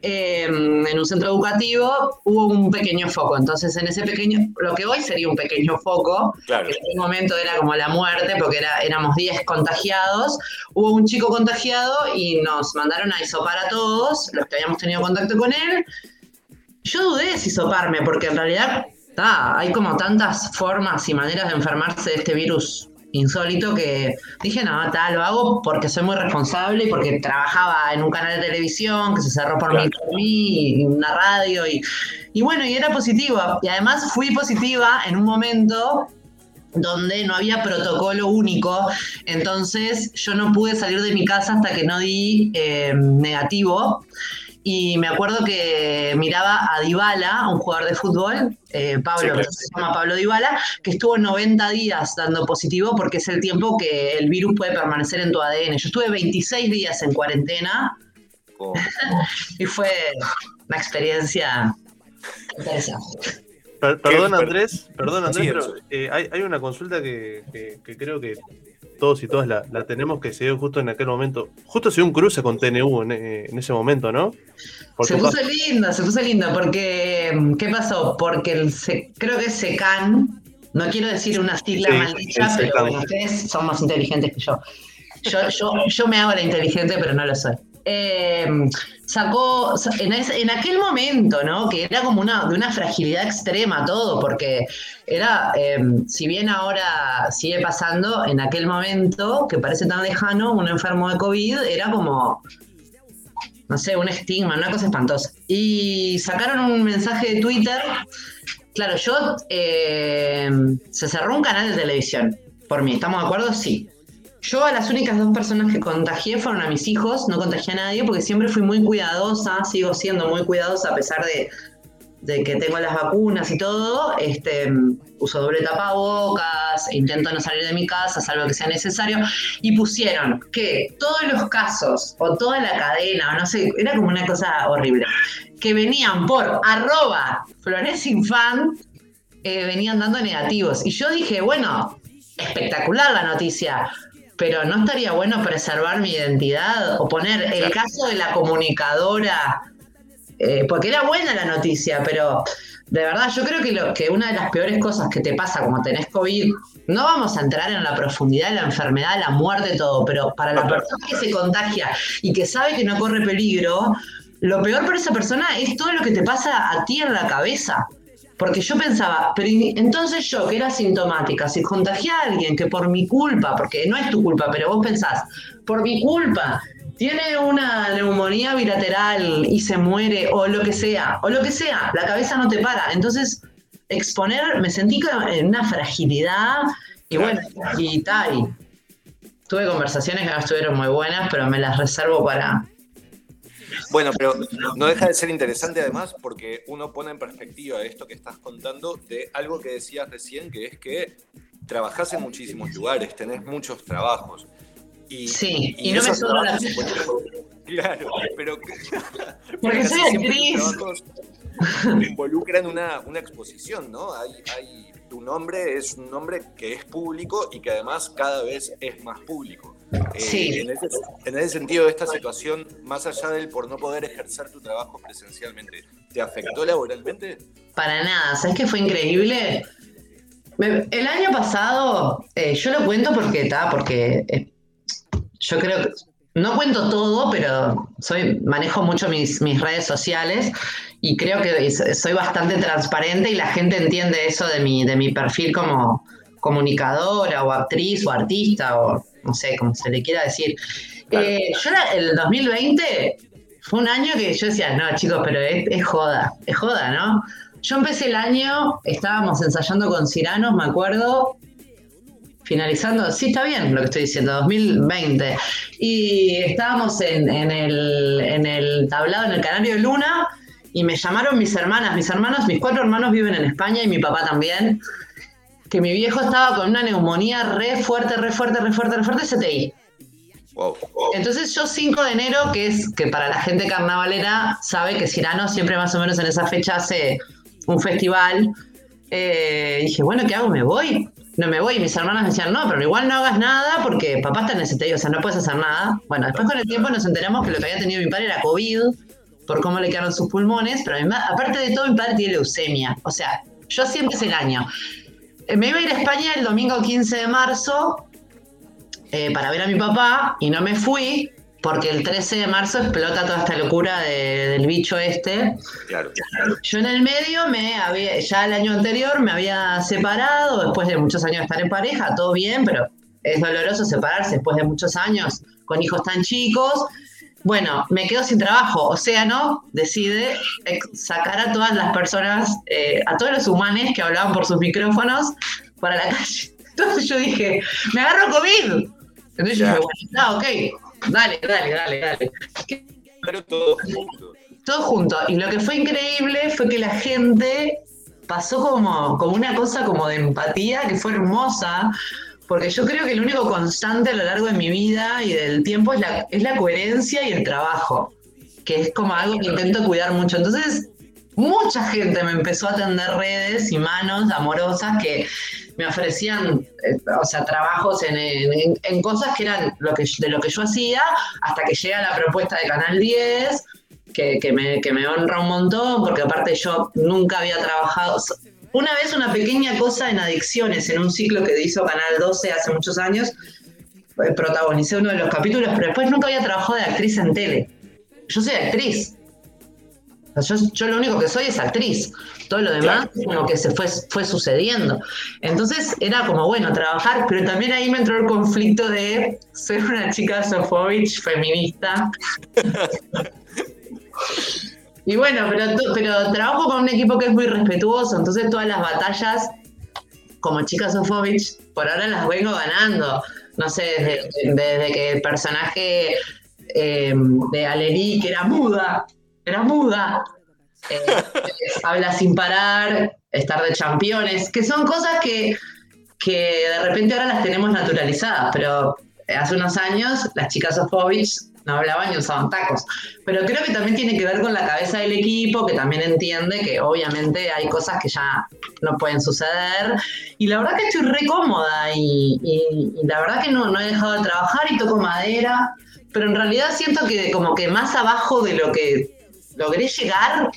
eh, en un centro educativo hubo un pequeño foco. Entonces en ese pequeño, lo que hoy sería un pequeño foco, Claro. que en ese momento era como la muerte, porque era, éramos 10 contagiados, hubo un chico contagiado y nos mandaron a hisopar a todos, los que habíamos tenido contacto con él. Yo dudé de si hisoparme, porque en realidad ta, hay como tantas formas y maneras de enfermarse de este virus insólito que dije, no, tal, lo hago porque soy muy responsable y porque trabajaba en un canal de televisión que se cerró por, mí, por mí, y una radio y, y bueno, y era positivo. Y además fui positiva en un momento donde no había protocolo único, entonces yo no pude salir de mi casa hasta que no di eh, negativo. Y me acuerdo que miraba a Dybala, un jugador de fútbol, eh, Pablo, Sí, claro. que se llama Pablo Dybala, que estuvo 90 días dando positivo porque es el tiempo que el virus puede permanecer en tu ADN. Yo estuve 26 días en cuarentena Como- *laughs* y fue una experiencia interesante. Per- perdón, per- Andrés, perdón, Andrés, Sí, pero eso. eh, hay, hay una consulta que, que- que creo que todos y todas la, la tenemos que se dio justo en aquel momento. Justo se dio un cruce con TNU en, en ese momento, ¿no? Por Se puso lindo, se puso lindo, porque ¿qué pasó? Porque el se- creo que SECAN, no quiero decir una sigla Sí, maldita, pero ustedes son más inteligentes que yo. Yo, yo, yo me hago la inteligente, pero no lo soy. Eh, sacó, sa- en, aquel momento, ¿no? Que era como una, de una fragilidad extrema todo, porque era, eh, si bien ahora sigue pasando, en aquel momento, que parece tan lejano, un enfermo de COVID era como no sé, un estigma, una cosa espantosa. Y sacaron un mensaje de Twitter. Claro, yo eh, se cerró un canal de televisión. Por mí, ¿estamos de acuerdo? Sí. Yo a las únicas dos personas que contagié fueron a mis hijos, no contagié a nadie porque siempre fui muy cuidadosa, sigo siendo muy cuidadosa a pesar de, que tengo las vacunas y todo. Este, uso doble tapabocas, intento no salir de mi casa, salvo que sea necesario. Y pusieron que todos los casos, o toda la cadena, o no sé, era como una cosa horrible, que venían por arroba floresinfant, eh, venían dando negativos. Y yo dije, bueno, espectacular la noticia, pero ¿no estaría bueno preservar mi identidad o poner el caso de la comunicadora eh, porque era buena la noticia, pero de verdad yo creo que, lo, que una de las peores cosas que te pasa como tenés COVID, no vamos a entrar en la profundidad de la enfermedad, la muerte, todo, pero para la persona que se contagia y que sabe que no corre peligro, lo peor para esa persona es todo lo que te pasa a ti en la cabeza. Porque yo pensaba, pero entonces yo, que era sintomática, si contagié a alguien que por mi culpa, porque no es tu culpa, pero vos pensás, por mi culpa, tiene una neumonía bilateral y se muere, o lo que sea, o lo que sea, la cabeza no te para. Entonces, exponer, me sentí en una fragilidad, y bueno, y tal. Tuve conversaciones que no estuvieron muy buenas, pero me las reservo para. Bueno, pero no deja de ser interesante además porque uno pone en perspectiva esto que estás contando de algo que decías recién, que es que trabajás en muchísimos lugares, tenés muchos trabajos. Y, Sí, y no me sobra la- Claro, pero, que- pero *laughs* Porque soy actriz. involucran una, una exposición, ¿no? Hay, hay, tu nombre es un nombre que es público y que además cada vez es más público. Eh. En ese, en ese sentido, esta situación, más allá del por no poder ejercer tu trabajo presencialmente, ¿te afectó laboralmente? Para nada, ¿sabes qué fue increíble? Me- el año pasado, eh, yo lo cuento porque está, porque eh, yo creo que no cuento todo, pero soy, manejo mucho mis, mis redes sociales y creo que soy bastante transparente y la gente entiende eso de mi, de mi perfil como comunicadora o actriz o artista o no sé, como se le quiera decir. Claro. Eh, yo era- el 2020 fue un año que yo decía, no chicos, pero es, es joda, es joda, ¿no? Yo empecé el año, estábamos ensayando con Ciranos, me acuerdo, finalizando, sí está bien lo que estoy diciendo, 2020, y estábamos en, en el, en el tablado, en el Canario de Luna, y me llamaron mis hermanas, mis hermanos, mis cuatro hermanos viven en España y mi papá también, que mi viejo estaba con una neumonía re fuerte, re fuerte, re fuerte, re fuerte, CTI. Wow. Entonces yo 5 de enero, que es que para la gente carnavalera sabe que Cirano siempre más o menos en esa fecha hace un festival, eh, dije, bueno, ¿qué hago? ¿Me voy? No me voy. Y mis hermanas me decían, no, pero igual no hagas nada porque papá está en ese o sea, no puedes hacer nada. Bueno, después con el tiempo nos enteramos que lo que había tenido mi padre era COVID, por cómo le quedaron sus pulmones, pero mi ma- aparte de todo, mi padre tiene leucemia. O sea, yo así empecé el año. Eh, Me iba a ir a España el domingo 15 de marzo eh, para ver a mi papá y no me fui porque el 13 de marzo explota toda esta locura de- del bicho este. Claro. Yo en el medio me había, ya el año anterior me había separado, después de muchos años de estar en pareja, todo bien, pero es doloroso separarse después de muchos años con hijos tan chicos. Bueno, me quedo sin trabajo. Océano decide ex- sacar a todas las personas, eh, a todos los humanos que hablaban por sus micrófonos para la *laughs* calle. Entonces yo dije, me agarro COVID. Entonces yo dije, bueno, no, ok, dale, dale, dale, dale. Pero todo junto. Todo junto. Y lo que fue increíble fue que la gente pasó como, como una cosa como de empatía que fue hermosa. Porque yo creo que el único constante a lo largo de mi vida y del tiempo es la, es la coherencia y el trabajo. Que es como algo que intento cuidar mucho. Entonces, mucha gente me empezó a tender redes y manos amorosas que me ofrecían, eh, o sea, trabajos en, en- en cosas que eran lo que, de lo que yo hacía, hasta que llega la propuesta de Canal 10, que, que me, que me honra un montón, porque aparte yo nunca había trabajado. Una vez una pequeña cosa en adicciones, en un ciclo que hizo Canal 12 hace muchos años, eh, protagonicé uno de los capítulos, pero después nunca había trabajado de actriz en tele. Yo soy actriz. Yo lo único que soy es actriz. Todo lo demás como que se fue, fue sucediendo. Entonces era como, bueno, trabajar, pero también ahí me entró el conflicto de ser una chica Sofovich feminista. *laughs* Y bueno, pero, pero trabajo con un equipo que es muy respetuoso, entonces todas las batallas como chica Sofovich por ahora las vengo ganando. No sé, desde, que el personaje eh, de Alerí, que era muda, era muda, eh, *laughs* habla sin parar, estar de championes, que son cosas que, que de repente ahora las tenemos naturalizadas, pero hace unos años las chicas Sofovich no hablaban y usaban tacos. Pero creo que también tiene que ver con la cabeza del equipo, que también entiende que obviamente hay cosas que ya no pueden suceder. Y la verdad que estoy re cómoda y, la verdad que no, no he dejado de trabajar y toco madera, pero en realidad siento que como que más abajo de lo que logré llegar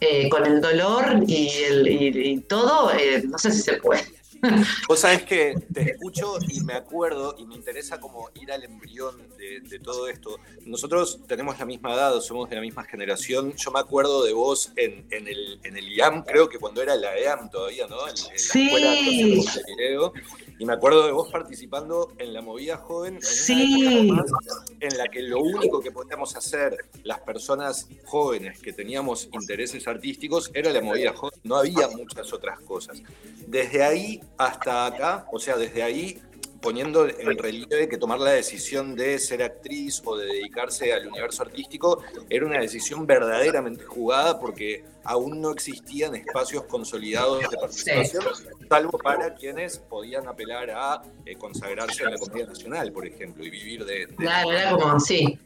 eh, con el dolor y, el, y- y todo, eh, no sé si se puede. *laughs* Vos sabés que te escucho y me acuerdo y me interesa como ir al embrión de, de todo esto. Nosotros tenemos la misma edad, somos de la misma generación. Yo me acuerdo de vos en, en el, en el IAM, creo que cuando era la EAM todavía, ¿no? En, la Sí. Escuela de. Y me acuerdo de vos participando en la movida joven, en Sí. una época en la que lo único que podíamos hacer las personas jóvenes que teníamos intereses artísticos era la movida joven. No había muchas otras cosas. Desde ahí hasta acá, o sea, desde ahí poniendo en relieve que tomar la decisión de ser actriz o de dedicarse al universo artístico era una decisión verdaderamente jugada porque aún no existían espacios consolidados de participación, salvo para quienes podían apelar a eh, consagrarse en la comunidad nacional, por ejemplo, y vivir de, de- Claro, era como, sí.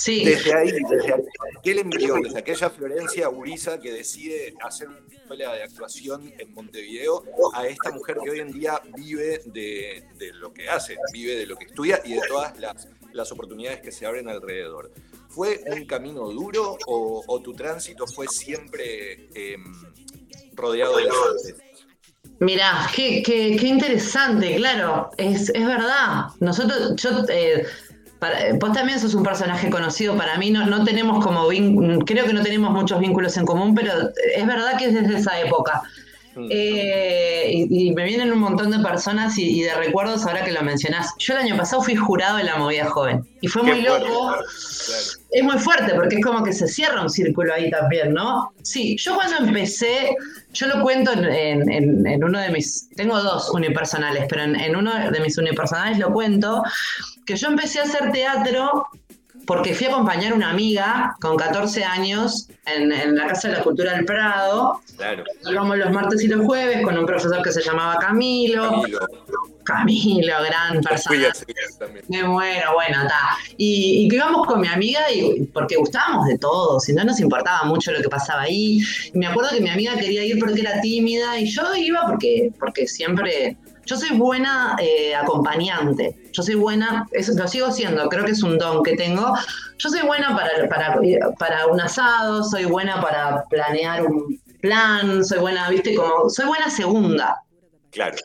Sí, desde ahí, desde aquel embrión, desde aquella Florencia Uriza que decide hacer una escuela de actuación en Montevideo, a esta mujer que hoy en día vive de, de lo que hace, vive de lo que estudia y de todas las, las oportunidades que se abren alrededor. ¿Fue un camino duro o, o tu tránsito fue siempre em, rodeado de sorpresas? Mirá, qué, qué- qué interesante, claro, es, es verdad. Nosotros, yo, eh, para- vos también sos un personaje conocido para mí, no, no tenemos como, vin- creo que no tenemos muchos vínculos en común, pero es verdad que es desde esa época. Mm. Eh, y, y me vienen un montón de personas y, y de recuerdos ahora que lo mencionás. Yo el año pasado fui jurado de la movida joven y fue Qué muy fuerte, loco. claro. Es muy fuerte porque es como que se cierra un círculo ahí también, ¿no? Sí, yo cuando empecé, yo lo cuento en, en- en- en uno de mis, tengo dos unipersonales, pero en, en uno de mis unipersonales lo cuento, que yo empecé a hacer teatro porque fui a acompañar a una amiga con 14 años en, en la Casa de la Cultura del Prado. Claro. Íbamos los martes y los jueves con un profesor que se llamaba Camilo. Camilo, Camilo, gran persona. Me muero, bueno, está. Y, y que íbamos con mi amiga y porque gustábamos de todo, si no nos importaba mucho lo que pasaba ahí. Y me acuerdo que mi amiga quería ir porque era tímida y yo iba porque, porque siempre. Yo soy buena eh, acompañante. Yo soy buena, eso lo sigo siendo, creo que es un don que tengo. Yo soy buena para, para, para un asado, soy buena para planear un plan, soy buena, viste, como. Soy buena segunda. Claro.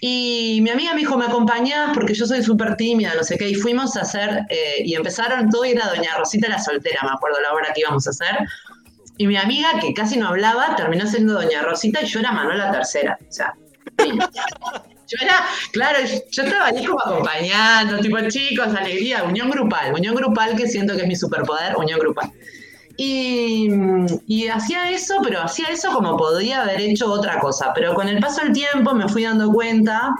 Y mi amiga me dijo, ¿me acompañás? Porque yo soy súper tímida, no sé qué. Y fuimos a hacer, eh, y empezaron todo, y era Doña Rosita la soltera, me acuerdo la obra que íbamos a hacer. Y mi amiga, que casi no hablaba, terminó siendo Doña Rosita y yo era Manuela Tercera. O sea, *laughs* yo era, claro, yo estaba ahí como acompañando, tipo, chicos, alegría, unión grupal, unión grupal que siento que es mi superpoder, unión grupal. Y, hacía eso, pero hacía eso como podía haber hecho otra cosa. Pero con el paso del tiempo me fui dando cuenta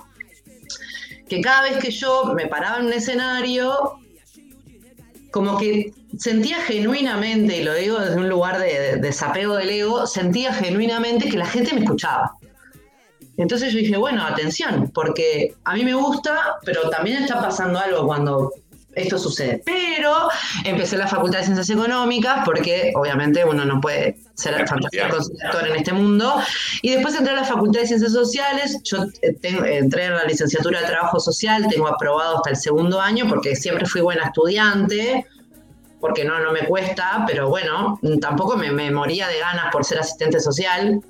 que cada vez que yo me paraba en un escenario, como que sentía genuinamente, y lo digo desde un lugar de, de desapego del ego, sentía genuinamente que la gente me escuchaba. Entonces yo dije, bueno, atención, porque a mí me gusta, pero también está pasando algo cuando esto sucede. Pero empecé la Facultad de Ciencias Económicas porque obviamente uno no puede ser fantástico actor en este mundo. Y después entré a la Facultad de Ciencias Sociales, yo eh, tengo- entré en la licenciatura de Trabajo Social, tengo aprobado hasta el segundo año porque siempre fui buena estudiante, porque no, no me cuesta, pero bueno, tampoco me, me moría de ganas por ser asistente social.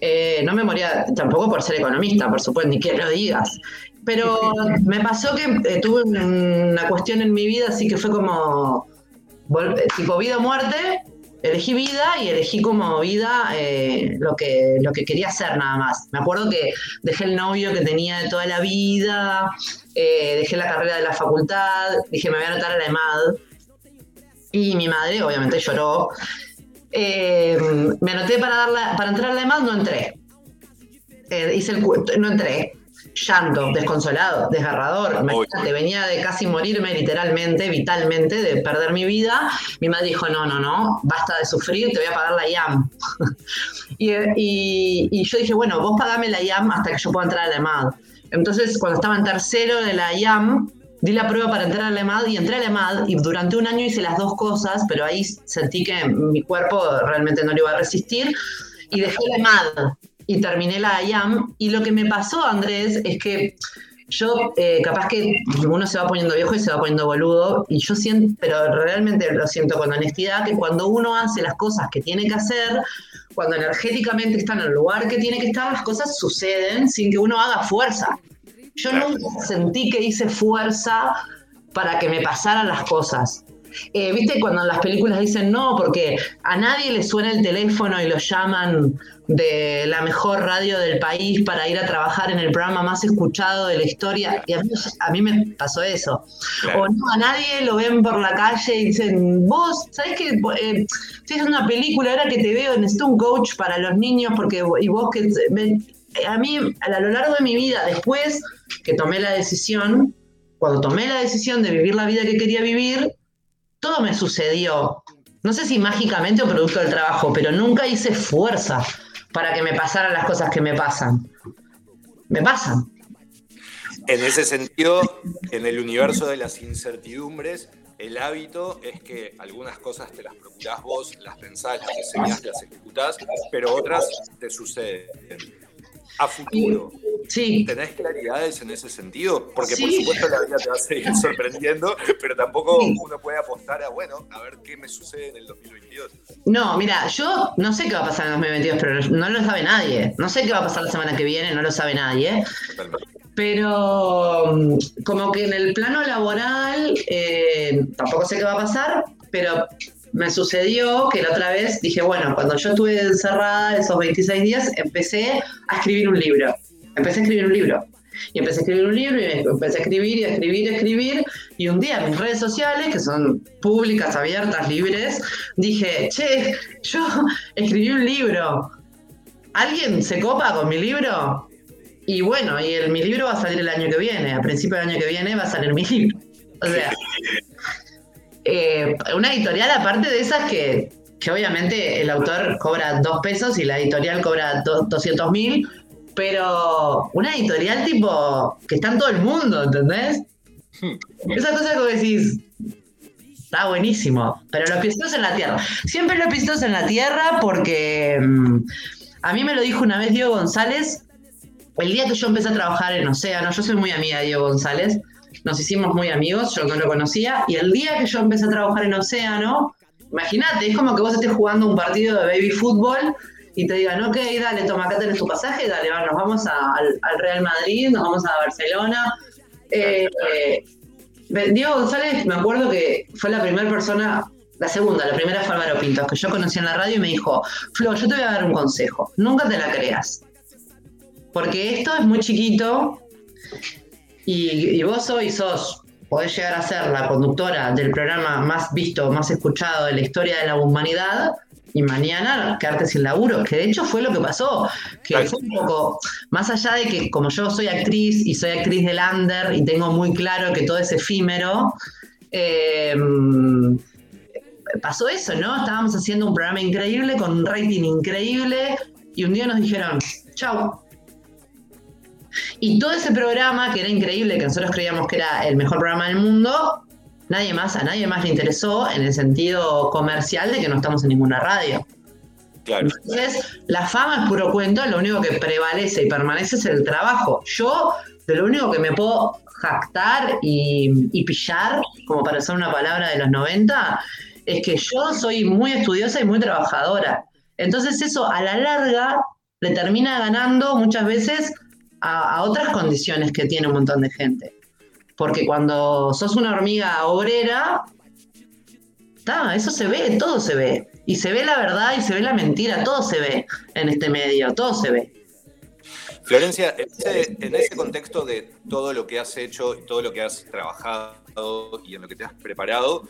Eh, no me moría tampoco por ser economista, por supuesto, ni que lo digas. Pero me pasó que eh, tuve una cuestión en mi vida, así que fue como eh, tipo vida o muerte. Elegí vida y elegí como vida lo, que, lo que quería hacer nada más. Me acuerdo que dejé el novio que tenía de toda la vida, dejé la carrera de la facultad, dije me voy a anotar a la EMAD. Y mi madre obviamente lloró. Eh, me anoté para, dar la- para entrar a la EMAD, no entré. Eh, hice el no entré. Llanto, desconsolado, desgarrador. Imagínate, venía de casi morirme literalmente, vitalmente, de perder mi vida. Mi madre dijo, no, no, no, basta de sufrir, te voy a pagar la IAM. *laughs* y, y- y yo dije, bueno, vos pagame la IAM hasta que yo pueda entrar a la EMAD. Entonces, cuando estaba en tercero de la IAM, di la prueba para entrar a la EMAD y entré a la EMAD y durante un año hice las dos cosas, pero ahí sentí que mi cuerpo realmente no lo iba a resistir y dejé la EMAD y terminé la IAM. Y lo que me pasó, Andrés, es que yo eh, capaz que uno se va poniendo viejo y se va poniendo boludo, y yo siento, pero realmente lo siento con honestidad, que cuando uno hace las cosas que tiene que hacer, cuando energéticamente está en el lugar que tiene que estar, las cosas suceden sin que uno haga fuerza. Yo nunca sentí que hice fuerza para que me pasaran las cosas. Eh, ¿Viste cuando en las películas dicen no? Porque a nadie le suena el teléfono y lo llaman de la mejor radio del país para ir a trabajar en el programa más escuchado de la historia. Y a mí, me pasó eso. O no, a nadie lo ven por la calle y dicen, vos, ¿sabés que eh, si es una película, ahora que te veo, necesito un coach para los niños porque y vos que... a mí, a lo largo de mi vida, después que tomé la decisión, cuando tomé la decisión de vivir la vida que quería vivir, todo me sucedió. No sé si mágicamente o producto del trabajo, pero nunca hice fuerza para que me pasaran las cosas que me pasan. Me pasan. En ese sentido, en el universo de las incertidumbres, el hábito es que algunas cosas te las procurás vos, las pensás, las diseñás, las ejecutás, pero otras te suceden. A futuro, Sí. ¿Tenés claridades en ese sentido? Porque por supuesto la vida te va a seguir *laughs* sorprendiendo, pero tampoco uno puede apostar a, bueno, a ver qué me sucede en el 2022. No, mira, yo no sé qué va a pasar en el 2022, pero no lo sabe nadie. No sé qué va a pasar la semana que viene, no lo sabe nadie. Pero mm, como que en el plano laboral eh, tampoco sé qué va a pasar, pero me sucedió que la otra vez dije, bueno, cuando yo estuve encerrada esos 26 días, empecé a escribir un libro empecé a escribir un libro. Y empecé a escribir un libro y empecé a escribir y a escribir y a escribir. Y un día mis redes sociales, que son públicas, abiertas, libres, dije, che, yo *laughs* escribí un libro. ¿Alguien se copa con mi libro? Y bueno, y el, mi libro va a salir el año que viene. A principio del año que viene va a salir mi libro. O sea, *laughs* eh, una editorial aparte de esas que, que obviamente el autor cobra dos pesos y la editorial cobra 200 mil pero una editorial tipo que está en todo el mundo, ¿entendés? Hmm. Esa cosa que decís, está buenísimo, pero los piecitos en la tierra. Siempre los piecitos en la tierra porque mm, a mí me lo dijo una vez Diego González, el día que yo empecé a trabajar en Océano, yo soy muy amiga de Diego González, nos hicimos muy amigos, yo no lo conocía, y el día que yo empecé a trabajar en Océano, imagínate, es como que vos estés jugando un partido de baby fútbol y te digan, ok, dale, toma, acá tenés tu pasaje, dale, nos vamos al, Real Madrid, nos vamos a Barcelona. Eh, Diego González, me acuerdo que fue la primera persona, la segunda, la primera fue Álvaro Pintos, que yo conocí en la radio y me dijo, Flo, yo te voy a dar un consejo, nunca te la creas. Porque esto es muy chiquito y, y vos hoy sos podés llegar a ser la conductora del programa más visto, más escuchado de la historia de la humanidad, y mañana quedarte sin laburo, que de hecho fue lo que pasó, que fue un poco, más allá de que como yo soy actriz y soy actriz del under y tengo muy claro que todo es efímero, em, pasó eso, ¿no? Estábamos haciendo un programa increíble con un rating increíble y un día nos dijeron, chau. Y todo ese programa, que era increíble, que nosotros creíamos que era el mejor programa del mundo, nadie más, a nadie más le interesó en el sentido comercial de que no estamos en ninguna radio. Claro. Entonces, la fama es puro cuento, lo único que prevalece y permanece es el trabajo. Yo, de lo único que me puedo jactar y, pillar, como para usar una palabra de los 90, es que yo soy muy estudiosa y muy trabajadora. Entonces, eso a la larga le termina ganando muchas veces a otras condiciones que tiene un montón de gente. Porque cuando sos una hormiga obrera, eso se ve, todo se ve. Y se ve la verdad y se ve la mentira, todo se ve en este medio, todo se ve. Florencia, en ese, contexto de todo lo que has hecho, todo lo que has trabajado y en lo que te has preparado,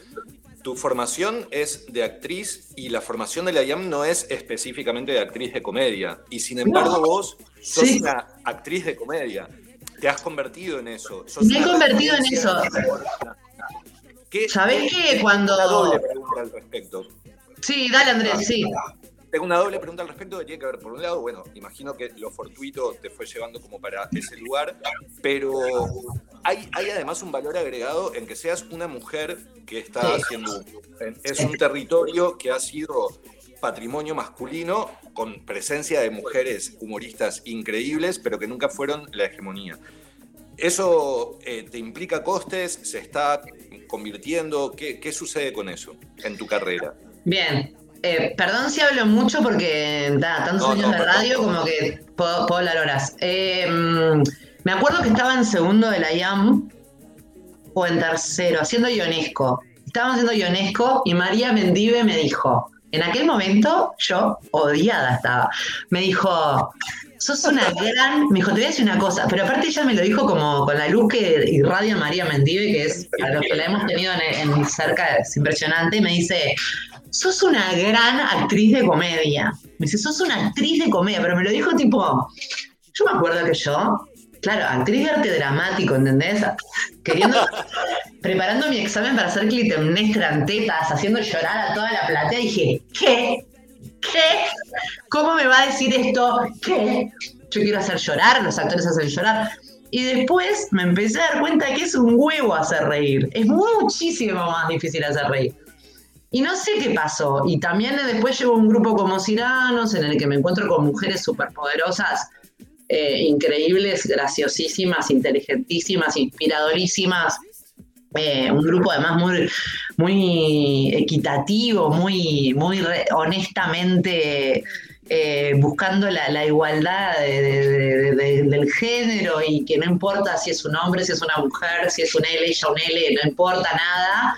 tu formación es de actriz y la formación de la IAM no es específicamente de actriz de comedia. Y sin embargo, vos sos una actriz de comedia te has convertido en eso. Me he convertido en eso. ¿Sabés qué? Cuando. Una doble pregunta al respecto. Sí, dale Andrés, sí. Tengo una doble pregunta al respecto que tiene que ver, por un lado, bueno, imagino que lo fortuito te fue llevando como para ese lugar, pero hay, hay además un valor agregado en que seas una mujer que está haciendo, es un territorio que ha sido patrimonio masculino con presencia de mujeres humoristas increíbles, pero que nunca fueron la hegemonía. ¿Eso eh, te implica costes? ¿Se está convirtiendo? ¿Qué, qué sucede con eso en tu carrera? Bien. Eh, perdón si hablo mucho porque da, tantos No, años no, de radio como que puedo, puedo hablar horas. Eh, mm, me acuerdo que estaba en segundo de la IAM o en tercero, haciendo Ionesco. Estábamos haciendo Ionesco y María Mendive me dijo, en aquel momento yo odiada estaba, me dijo, sos una gran, me dijo, te voy a decir una cosa, pero aparte ella me lo dijo como con la luz que irradia María Mendive, que es, a los que la hemos tenido en, en cerca, es impresionante, y me dice, sos una gran actriz de comedia. Me dice, sos una actriz de comedia, pero me lo dijo tipo, yo me acuerdo que yo, claro, actriz de arte dramático, ¿entendés? Queriendo, preparando mi examen para hacer clitemnestra en tetas, haciendo llorar a toda la platea, dije, ¿qué? ¿Qué? ¿Cómo me va a decir esto? ¿Qué? Yo quiero hacer llorar, los actores hacen llorar. Y después me empecé a dar cuenta que es un huevo hacer reír. Es muchísimo más difícil hacer reír. Y no sé qué pasó. Y también después llevo un grupo como Ciranos, en el que me encuentro con mujeres superpoderosas, eh, increíbles, graciosísimas, inteligentísimas, inspiradorísimas. Eh, un grupo además muy, muy equitativo, muy, muy honestamente eh, buscando la, igualdad de- de- de- de- del género y que no importa si es un hombre, si es una mujer, si es un L, ella un L, no importa nada.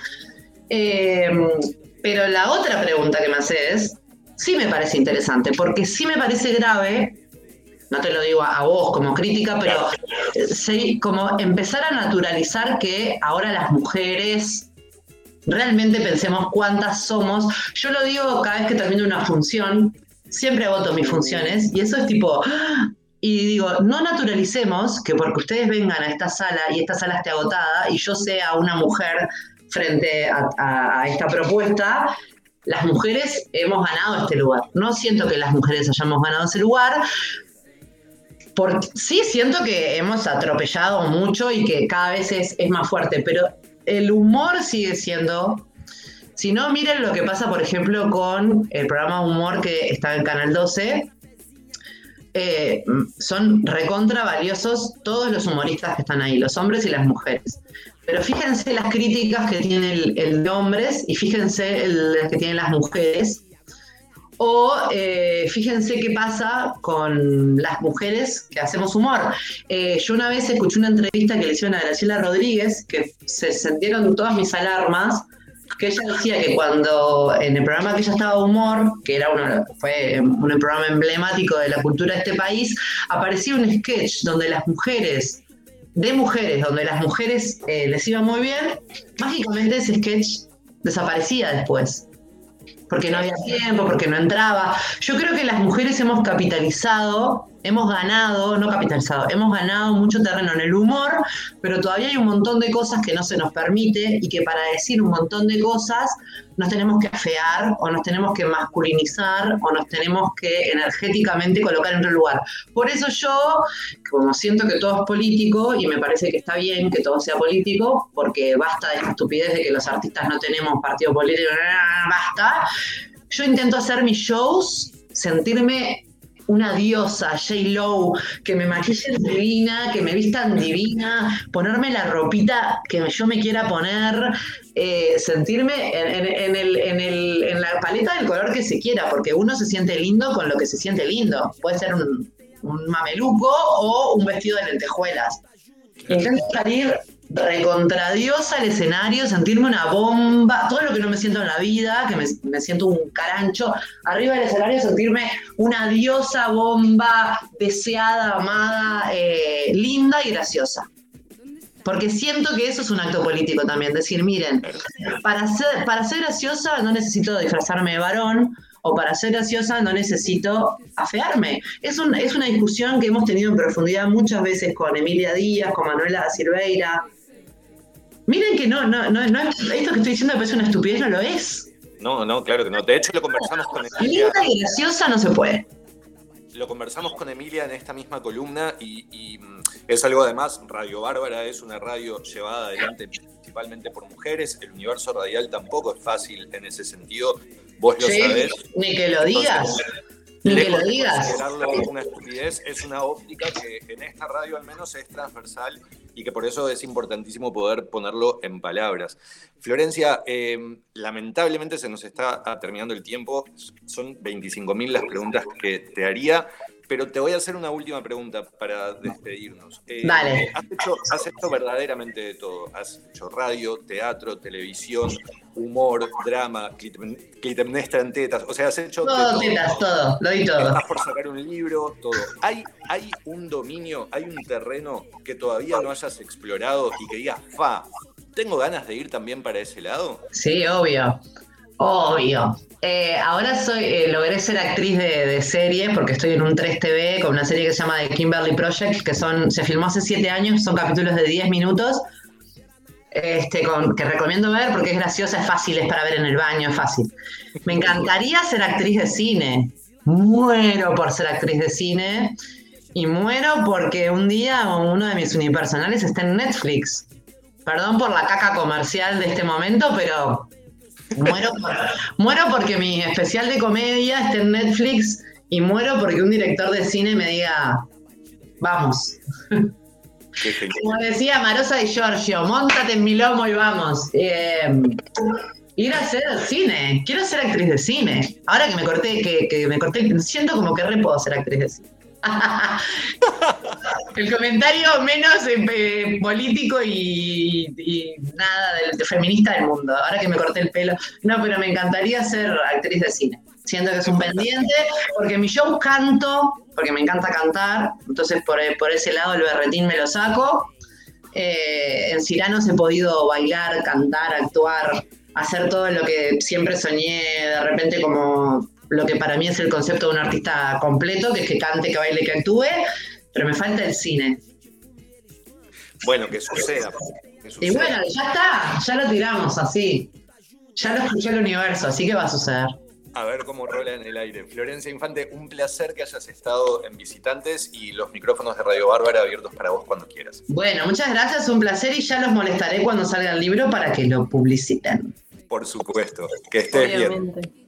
Pero la otra pregunta que me haces sí me parece interesante, porque sí me parece grave, no te lo digo a, a vos como crítica, pero sí, como empezar a naturalizar que ahora las mujeres realmente pensemos cuántas somos. Yo lo digo cada vez que termino una función, siempre agoto mis funciones, y eso es tipo, y digo, no naturalicemos que porque ustedes vengan a esta sala y esta sala esté agotada y yo sea una mujer frente a, a- a esta propuesta, las mujeres hemos ganado este lugar. No siento que las mujeres hayamos ganado ese lugar. Por, sí siento que hemos atropellado mucho y que cada vez es, más fuerte, pero el humor sigue siendo... Si no, miren lo que pasa, por ejemplo, con el programa Humor que está en Canal 12. Eh, son recontra valiosos todos los humoristas que están ahí, los hombres y las mujeres. Pero fíjense las críticas que tiene el, el de hombres y fíjense las que tienen las mujeres. O eh, fíjense qué pasa con las mujeres que hacemos humor. Eh, yo una vez escuché una entrevista que le hicieron a Graciela Rodríguez, que se sentieron todas mis alarmas, que ella decía que cuando en el programa que ella estaba humor, que era uno, fue un programa emblemático de la cultura de este país, aparecía un sketch donde las mujeres, de mujeres, donde las mujeres eh, les iba muy bien, mágicamente ese sketch desaparecía después porque no había tiempo, porque no entraba. Yo creo que las mujeres hemos capitalizado, hemos ganado, no capitalizado, hemos ganado mucho terreno en el humor, pero todavía hay un montón de cosas que no se nos permite y que para decir un montón de cosas nos tenemos que afear o nos tenemos que masculinizar o nos tenemos que energéticamente colocar en otro lugar. Por eso yo, como siento que todo es político y me parece que está bien que todo sea político, porque basta de esta estupidez de que los artistas no tenemos partido político, basta. Yo intento hacer mis shows, sentirme una diosa, J. Lo, que me maquillen divina, que me vistan divina, ponerme la ropita que yo me quiera poner, eh, sentirme en, en- en el- el- en la paleta del color que se quiera, porque uno se siente lindo con lo que se siente lindo. Puede ser un, un mameluco o un vestido de lentejuelas. Intento salir recontradiosa al escenario, sentirme una bomba, todo lo que no me siento en la vida, que me, me siento un carancho, arriba del escenario sentirme una diosa bomba, deseada, amada, eh, linda y graciosa. Porque siento que eso es un acto político también, decir, miren, para ser, para ser graciosa no necesito disfrazarme de varón, o para ser graciosa no necesito afearme. Es, un- es una discusión que hemos tenido en profundidad muchas veces con Emilia Díaz, con Manuela da Silveira. Miren que no, no, no, no es- esto que estoy diciendo parece una estupidez, no lo es. No, no, claro que no. De hecho, lo conversamos con Emilia. Linda y graciosa no se puede. Lo conversamos con Emilia en esta misma columna y, y, mm, es algo además, Radio Bárbara es una radio llevada adelante principalmente por mujeres, el universo radial tampoco es fácil en ese sentido, vos lo Sí, sabés. ni que lo digas. Entonces, Ni que lo digas. considerarlo una estupidez, es una óptica que en esta radio al menos es transversal y que por eso es importantísimo poder ponerlo en palabras. Florencia, eh, lamentablemente se nos está terminando el tiempo, son 25.000 las preguntas que te haría. Pero te voy a hacer una última pregunta para despedirnos. Eh, Dale. Has hecho, has hecho, verdaderamente de todo. Has hecho radio, teatro, televisión, humor, drama, clitemnestra en tetas. O sea, has hecho. Todo, tetas, todo. Lo di todo. Estás por sacar un libro, todo. ¿Hay, ¿Hay un dominio, hay un terreno que todavía no hayas explorado y que digas, fa, tengo ganas de ir también para ese lado? Sí, obvio. Obvio. Eh, ahora soy, eh, logré ser actriz de, serie porque estoy en un 3TV con una serie que se llama The Kimberly Project, que son, se filmó hace 7 años, son capítulos de 10 minutos, este, con, que recomiendo ver porque es graciosa, es fácil, es para ver en el baño, es fácil. Me encantaría ser actriz de cine. Muero por ser actriz de cine y muero porque un día uno de mis unipersonales está en Netflix. Perdón por la caca comercial de este momento, pero Muero, muero porque mi especial de comedia está en Netflix y muero porque un director de cine me diga, vamos. Como decía Marosa y Giorgio, montate en mi lomo y vamos. Eh, ir a hacer cine, quiero ser actriz de cine. Ahora que me corté, que, que me corté, siento como que re puedo ser actriz de cine. *laughs* el comentario menos eh, político y, nada de, feminista del mundo. Ahora que me corté el pelo. No, pero me encantaría ser actriz de cine. Siento que es un pendiente, porque mi show canto, porque me encanta cantar, entonces por, por ese lado el berretín me lo saco. Eh, en Ciranos he podido bailar, cantar, actuar, hacer todo lo que siempre soñé de repente como lo que para mí es el concepto de un artista completo, que es que cante, que baile, que actúe, pero me falta el cine. Bueno, que suceda. Y bueno, ya está, ya lo tiramos así. Ya lo escuché el universo, así que va a suceder. A ver cómo rola en el aire. Florencia Infante, un placer que hayas estado en Visitantes y los micrófonos de Radio Bárbara abiertos para vos cuando quieras. Bueno, muchas gracias, un placer y ya los molestaré cuando salga el libro para que lo publiciten. Por supuesto, que estés bien.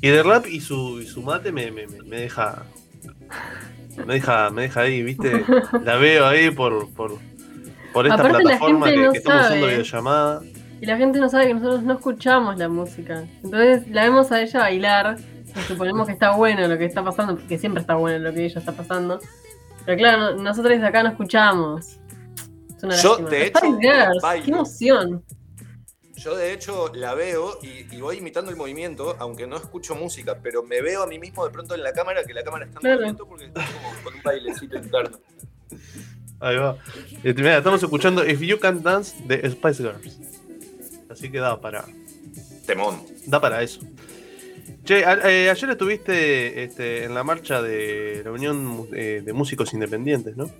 Y de rap y su, su mate me, me, me, deja. Me deja, me deja ahí, ¿viste? *laughs* La veo ahí por, por, por esta plataforma que, estamos haciendo videollamada. Y la gente no sabe que nosotros no escuchamos la música. Entonces la vemos a ella bailar. Y suponemos que está bueno lo que está pasando, porque siempre está bueno lo que ella está pasando. Pero claro, nosotros desde acá no escuchamos. Es una Yo, de hecho, ¡Qué emoción! Yo de hecho la veo y, voy imitando el movimiento, aunque no escucho música, pero me veo a mí mismo de pronto en la cámara, que la cámara está en movimiento porque está como con un bailecito interno. Ahí va. Este, estamos escuchando If You Can Dance de Spice Girls. Así que da para. Temón. Da para eso. Che, eh, ayer estuviste este, en la marcha de la Unión eh, de Músicos Independientes, ¿no?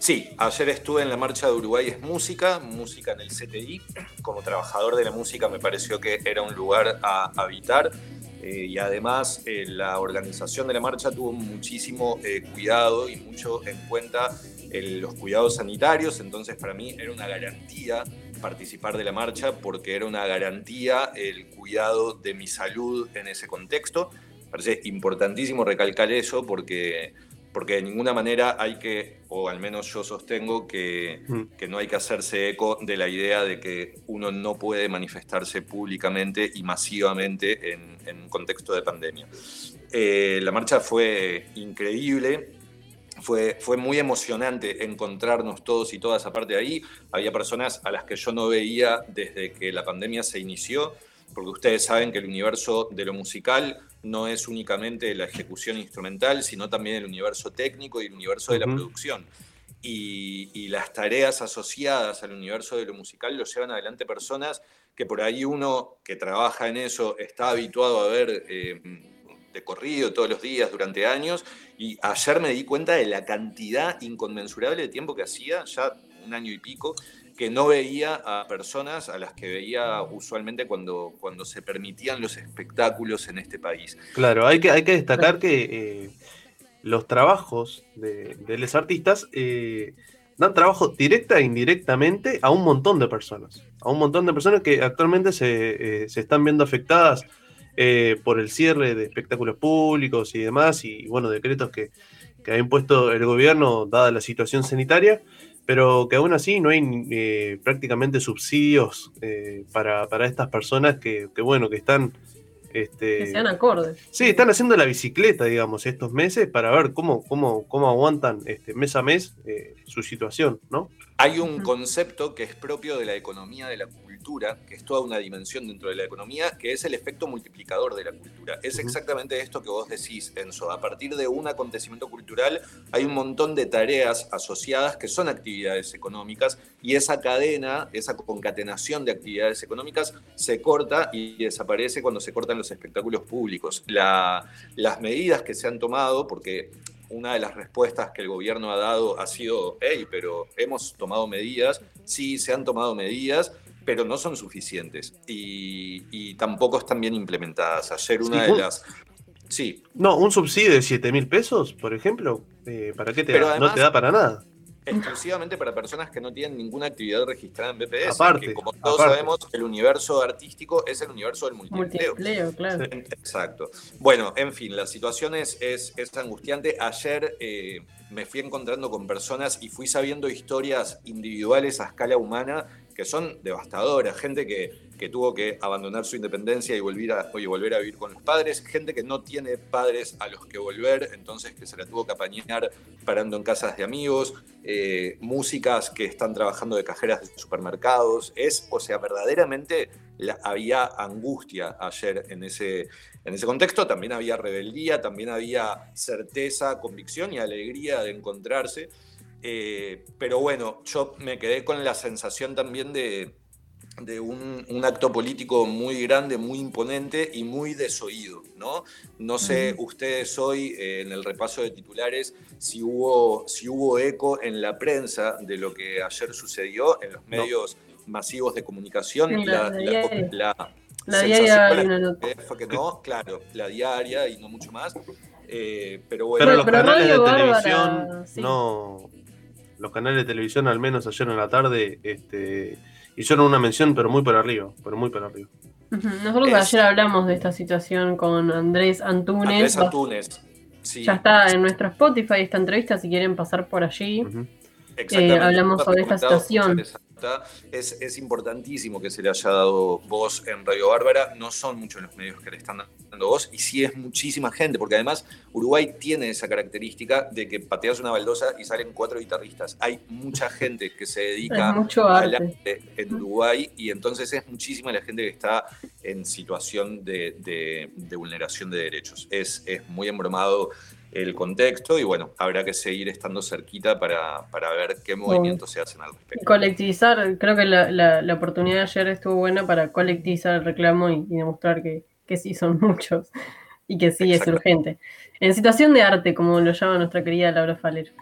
Sí, ayer estuve en la marcha de Uruguay es música, música en el CTI. Como trabajador de la música me pareció que era un lugar a habitar eh, y además eh, la organización de la marcha tuvo muchísimo eh, cuidado y mucho en cuenta los cuidados sanitarios, entonces para mí era una garantía participar de la marcha porque era una garantía el cuidado de mi salud en ese contexto. Me parece importantísimo recalcar eso porque porque de ninguna manera hay que, o al menos yo sostengo, que, mm. que, no hay que hacerse eco de la idea de que uno no puede manifestarse públicamente y masivamente en, un contexto de pandemia. Eh, la marcha fue increíble, fue, fue muy emocionante encontrarnos todos y todas aparte de ahí. Había personas a las que yo no veía desde que la pandemia se inició, porque ustedes saben que el universo de lo musical no es únicamente la ejecución instrumental, sino también el universo técnico y el universo de la producción. Y, las tareas asociadas al universo de lo musical lo llevan adelante personas que por ahí uno que trabaja en eso está habituado a ver eh, de corrido todos los días durante años. Y ayer me di cuenta de la cantidad inconmensurable de tiempo que hacía, ya un año y pico, que no veía a personas a las que veía usualmente cuando, cuando se permitían los espectáculos en este país. Claro, hay que, hay que destacar que eh, los trabajos de, de los artistas eh, dan trabajo directa e indirectamente a un montón de personas. A un montón de personas que actualmente se, eh, se están viendo afectadas eh, por el cierre de espectáculos públicos y demás, y bueno, decretos que, que ha impuesto el gobierno dada la situación sanitaria, pero que aún así no hay eh, prácticamente subsidios eh, para, para estas personas que, que, bueno, que están... Este, Que sean acordes. Sí, están haciendo la bicicleta, digamos, estos meses para ver cómo, cómo, cómo aguantan este, mes a mes eh, su situación, ¿no? Hay un concepto que es propio de la economía de la cultura, que es toda una dimensión dentro de la economía, que es el efecto multiplicador de la cultura. Es exactamente esto que vos decís, Enzo. A partir de un acontecimiento cultural hay un montón de tareas asociadas que son actividades económicas y esa cadena, esa concatenación de actividades económicas se corta y desaparece cuando se cortan los espectáculos públicos. La- las medidas que se han tomado, porque una de las respuestas que el gobierno ha dado ha sido, hey, pero hemos tomado medidas, sí, se han tomado medidas, pero no son suficientes y, y tampoco están bien implementadas. Ayer una Sí, de las... Sí, No, un subsidio de 7 mil pesos, por ejemplo, eh, ¿para qué te Pero da? además- no te da para nada. Exclusivamente para personas que no tienen ninguna actividad registrada en BPS. Aparte, que como todos aparte. sabemos, el universo artístico es el universo del multiempleo. Multiempleo, claro. Exacto. Bueno, en fin, la situación es, es, es angustiante. Ayer eh, me fui encontrando con personas y fui sabiendo historias individuales a escala humana que son devastadoras. Gente que, que tuvo que abandonar su independencia y volver, a, volver a vivir con los padres. Gente que no tiene padres a los que volver, entonces que se la tuvo que apañar parando en casas de amigos. eh, músicas que están trabajando de cajeras de supermercados. Es, o sea, verdaderamente había angustia ayer en ese, en ese contexto. También había rebeldía, también había certeza, convicción y alegría de encontrarse. Eh, pero bueno, yo me quedé con la sensación también de, de un, un acto político muy grande, muy imponente y muy desoído, ¿no? No sé ustedes hoy eh, en el repaso de titulares si hubo, si hubo eco en la prensa de lo que ayer sucedió en los medios masivos de comunicación. La- La, la la- diaria. la que fue que no, claro, la diaria y no mucho más. Eh, pero bueno, Pero los pero canales de Bárbara, televisión sí. no. Los canales de televisión, al menos ayer en la tarde, este, hicieron una mención, pero muy por arriba. Pero muy por arriba. Nosotros Es- ayer hablamos de esta situación con Andrés Antunes. Andrés Antunes. Sí, Ya está en nuestro Spotify esta entrevista, si quieren pasar por allí. Eh, hablamos sobre esta situación. esa Es, es importantísimo que se le haya dado voz en Radio Bárbara. No son muchos los medios que le están dando voz y sí es muchísima gente, porque además Uruguay tiene esa característica de que pateas una baldosa y salen cuatro guitarristas. Hay mucha gente que se dedica mucho al arte en Uruguay y entonces es muchísima la gente que está en situación de, de- de vulneración de derechos. Es, es muy embromado el contexto y bueno, habrá que seguir estando cerquita para, para ver qué movimientos se hacen al respecto. colectivizar, creo que la, la- la oportunidad de ayer estuvo buena para colectivizar el reclamo y, y demostrar que, que sí son *laughs* muchos y que sí es urgente. En situación de arte, como lo llama nuestra querida Laura Faller.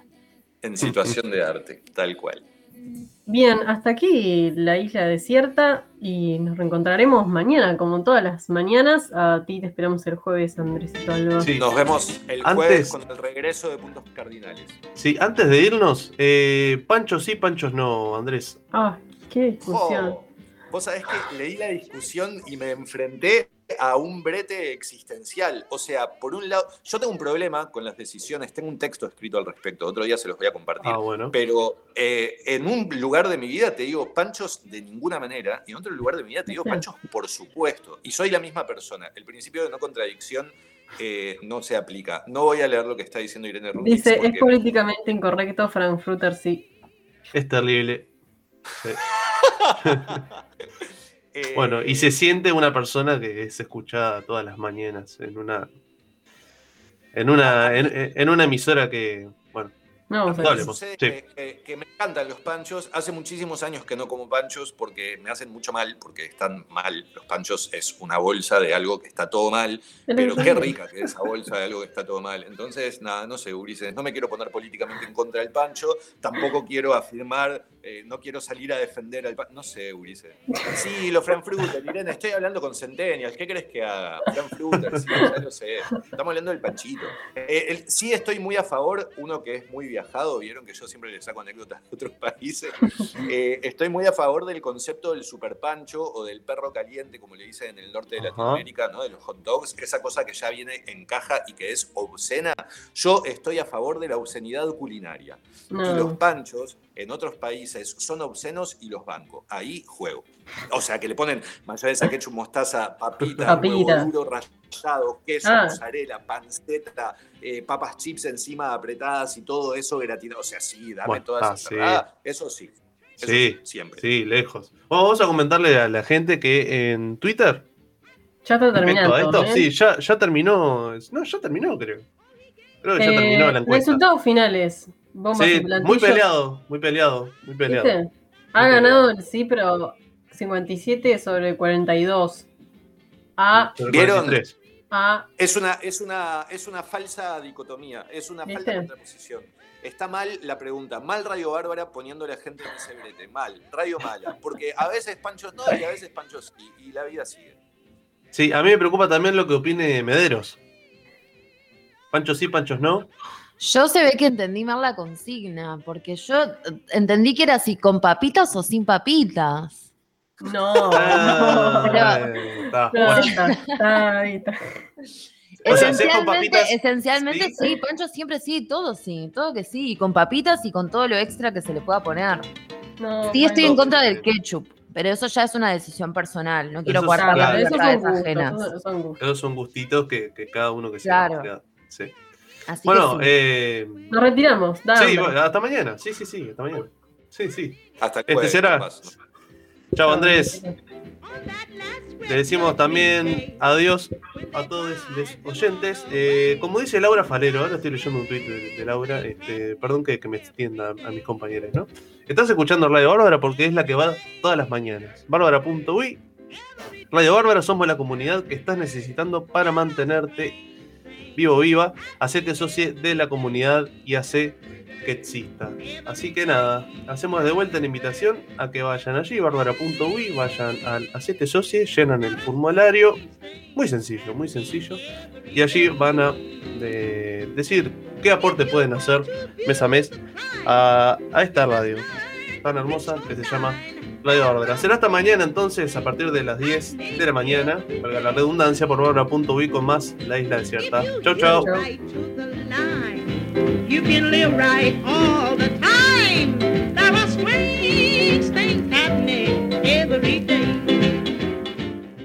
En situación de arte, tal cual. Bien, hasta aquí la isla desierta y nos reencontraremos mañana, como todas las mañanas. A ti te esperamos el jueves, Alba. Sí. Nos vemos el Antes- jueves con el regreso de puntos cardinales. Sí, antes de irnos, eh, Panchos sí, Panchos no, Andrés. Ah, qué discusión. Oh, Vos sabés que leí la discusión y me enfrenté a un brete existencial. O sea, por un lado, yo tengo un problema con las decisiones, tengo un texto escrito al respecto, otro día se los voy a compartir. Ah, bueno. Pero eh, en un lugar de mi vida te digo panchos de ninguna manera, y en otro lugar de mi vida te digo panchos por supuesto. Y soy la misma persona. El principio de no contradicción eh, no se aplica. No voy a leer lo que está diciendo Irene Rubin. Dice, es políticamente incorrecto, Frankfurter sí. Es terrible. Sí. Eh, Bueno, y se siente una persona que es escuchada todas las mañanas en una. En una, en, una emisora que, No, Dale. Sucede Sí. que, que- que me encantan los panchos. Hace muchísimos años que no como panchos porque me hacen mucho mal, porque están mal. Los panchos es una bolsa de algo que está todo mal, pero qué rica que es esa bolsa de algo que está todo mal. Entonces, nada, no sé, Ulises, no me quiero poner políticamente en contra del pancho, tampoco quiero afirmar, eh, no quiero salir a defender al pancho. No sé, Ulises. Sí, los Frankfurter, Irene, estoy hablando con Centennials, ¿qué crees que haga? Frankfurter, sí, ya lo sé. Estamos hablando del panchito. Eh, el- sí estoy muy a favor, uno que es muy viajado, vieron que yo siempre le saco anécdotas de otros *laughs* países. Eh, estoy muy a favor del concepto del super pancho o del perro caliente, como le dicen en el norte de. Latinoamérica, ¿no? de los hot dogs, esa cosa que ya viene en caja y que es obscena. Yo estoy a favor de la obscenidad culinaria. Y los No. panchos en otros países son obscenos y los banco. Ahí juego. O sea, que le ponen mayonesa, ketchup, mostaza, papita, Papita. huevo duro rallado, queso, Ah. mozzarella, panceta, eh, papas chips encima apretadas y todo eso gratinado. O sea, sí, dame Bueno, toda ah, esa sí. Eso sí. Eso Sí, siempre. Sí, lejos. Bueno, vamos a comentarle a la gente que en Twitter, Ya está terminando. esto, ¿eh? sí, ya, ya terminó. No, ya terminó, creo. Creo que ya Eh, terminó la encuesta. Resultados finales. Bombas Sí, y muy peleado, muy peleado, muy peleado. ¿Viste? Ha Muy ganado el sí, pero 57 sobre 42. A, ¿Vieron? 43. a, Es una, es, una, es una falsa dicotomía, es una ¿Viste? falsa contraposición. Está mal la pregunta, mal Radio Bárbara poniéndole a gente en ese brete, mal, radio mala, porque a veces Panchos no y a veces Panchos sí, y la vida sigue. Sí, a mí me preocupa también lo que opine Mederos. Panchos sí, panchos no. Yo se ve que entendí mal la consigna, porque yo eh, entendí que era así con papitas o sin papitas. no. Ah, *laughs* Pero- está, No, está, está. O sea, esencialmente, esencialmente sí. sí. Pancho siempre sí, todo sí, todo que sí, y con papitas y con todo lo extra que se le pueda poner. No, Sí, estoy en contra del ketchup, pero eso ya es una decisión personal, no quiero guardar claro. las libertades ajenas. esos son gustos. Esos son gustitos que, que cada uno que se Claro. Sí. Así Bueno, que sí. eh, Nos retiramos. dale. sí, bueno, hasta mañana. Sí, sí, sí, hasta mañana. Sí, sí. Hasta Este jueves, será. Chao, Andrés. Le decimos también adiós a todos los oyentes. Eh, como dice Laura Falero, ahora estoy leyendo un tuit de, de Laura, este, perdón que, que me extienda a, mis compañeros, ¿no? Estás escuchando Radio Bárbara porque es la que va todas las mañanas. Bárbara.uy. Radio Bárbara somos la comunidad que estás necesitando para mantenerte vivo viva. Hacete socio de la comunidad y hace que exista. Así que nada, hacemos de vuelta la invitación a que vayan allí, bárbara.uy, vayan al Hacete Socie, llenan el formulario. Muy sencillo, muy sencillo. Y allí van a eh, decir qué aporte pueden hacer mes a mes a, a esta radio tan hermosa que se llama Será hasta mañana entonces, a partir de las 10 de la mañana, para la redundancia, por Bárbara.uy con más La Isla Desierta. Chau, chau. You can live right all the time.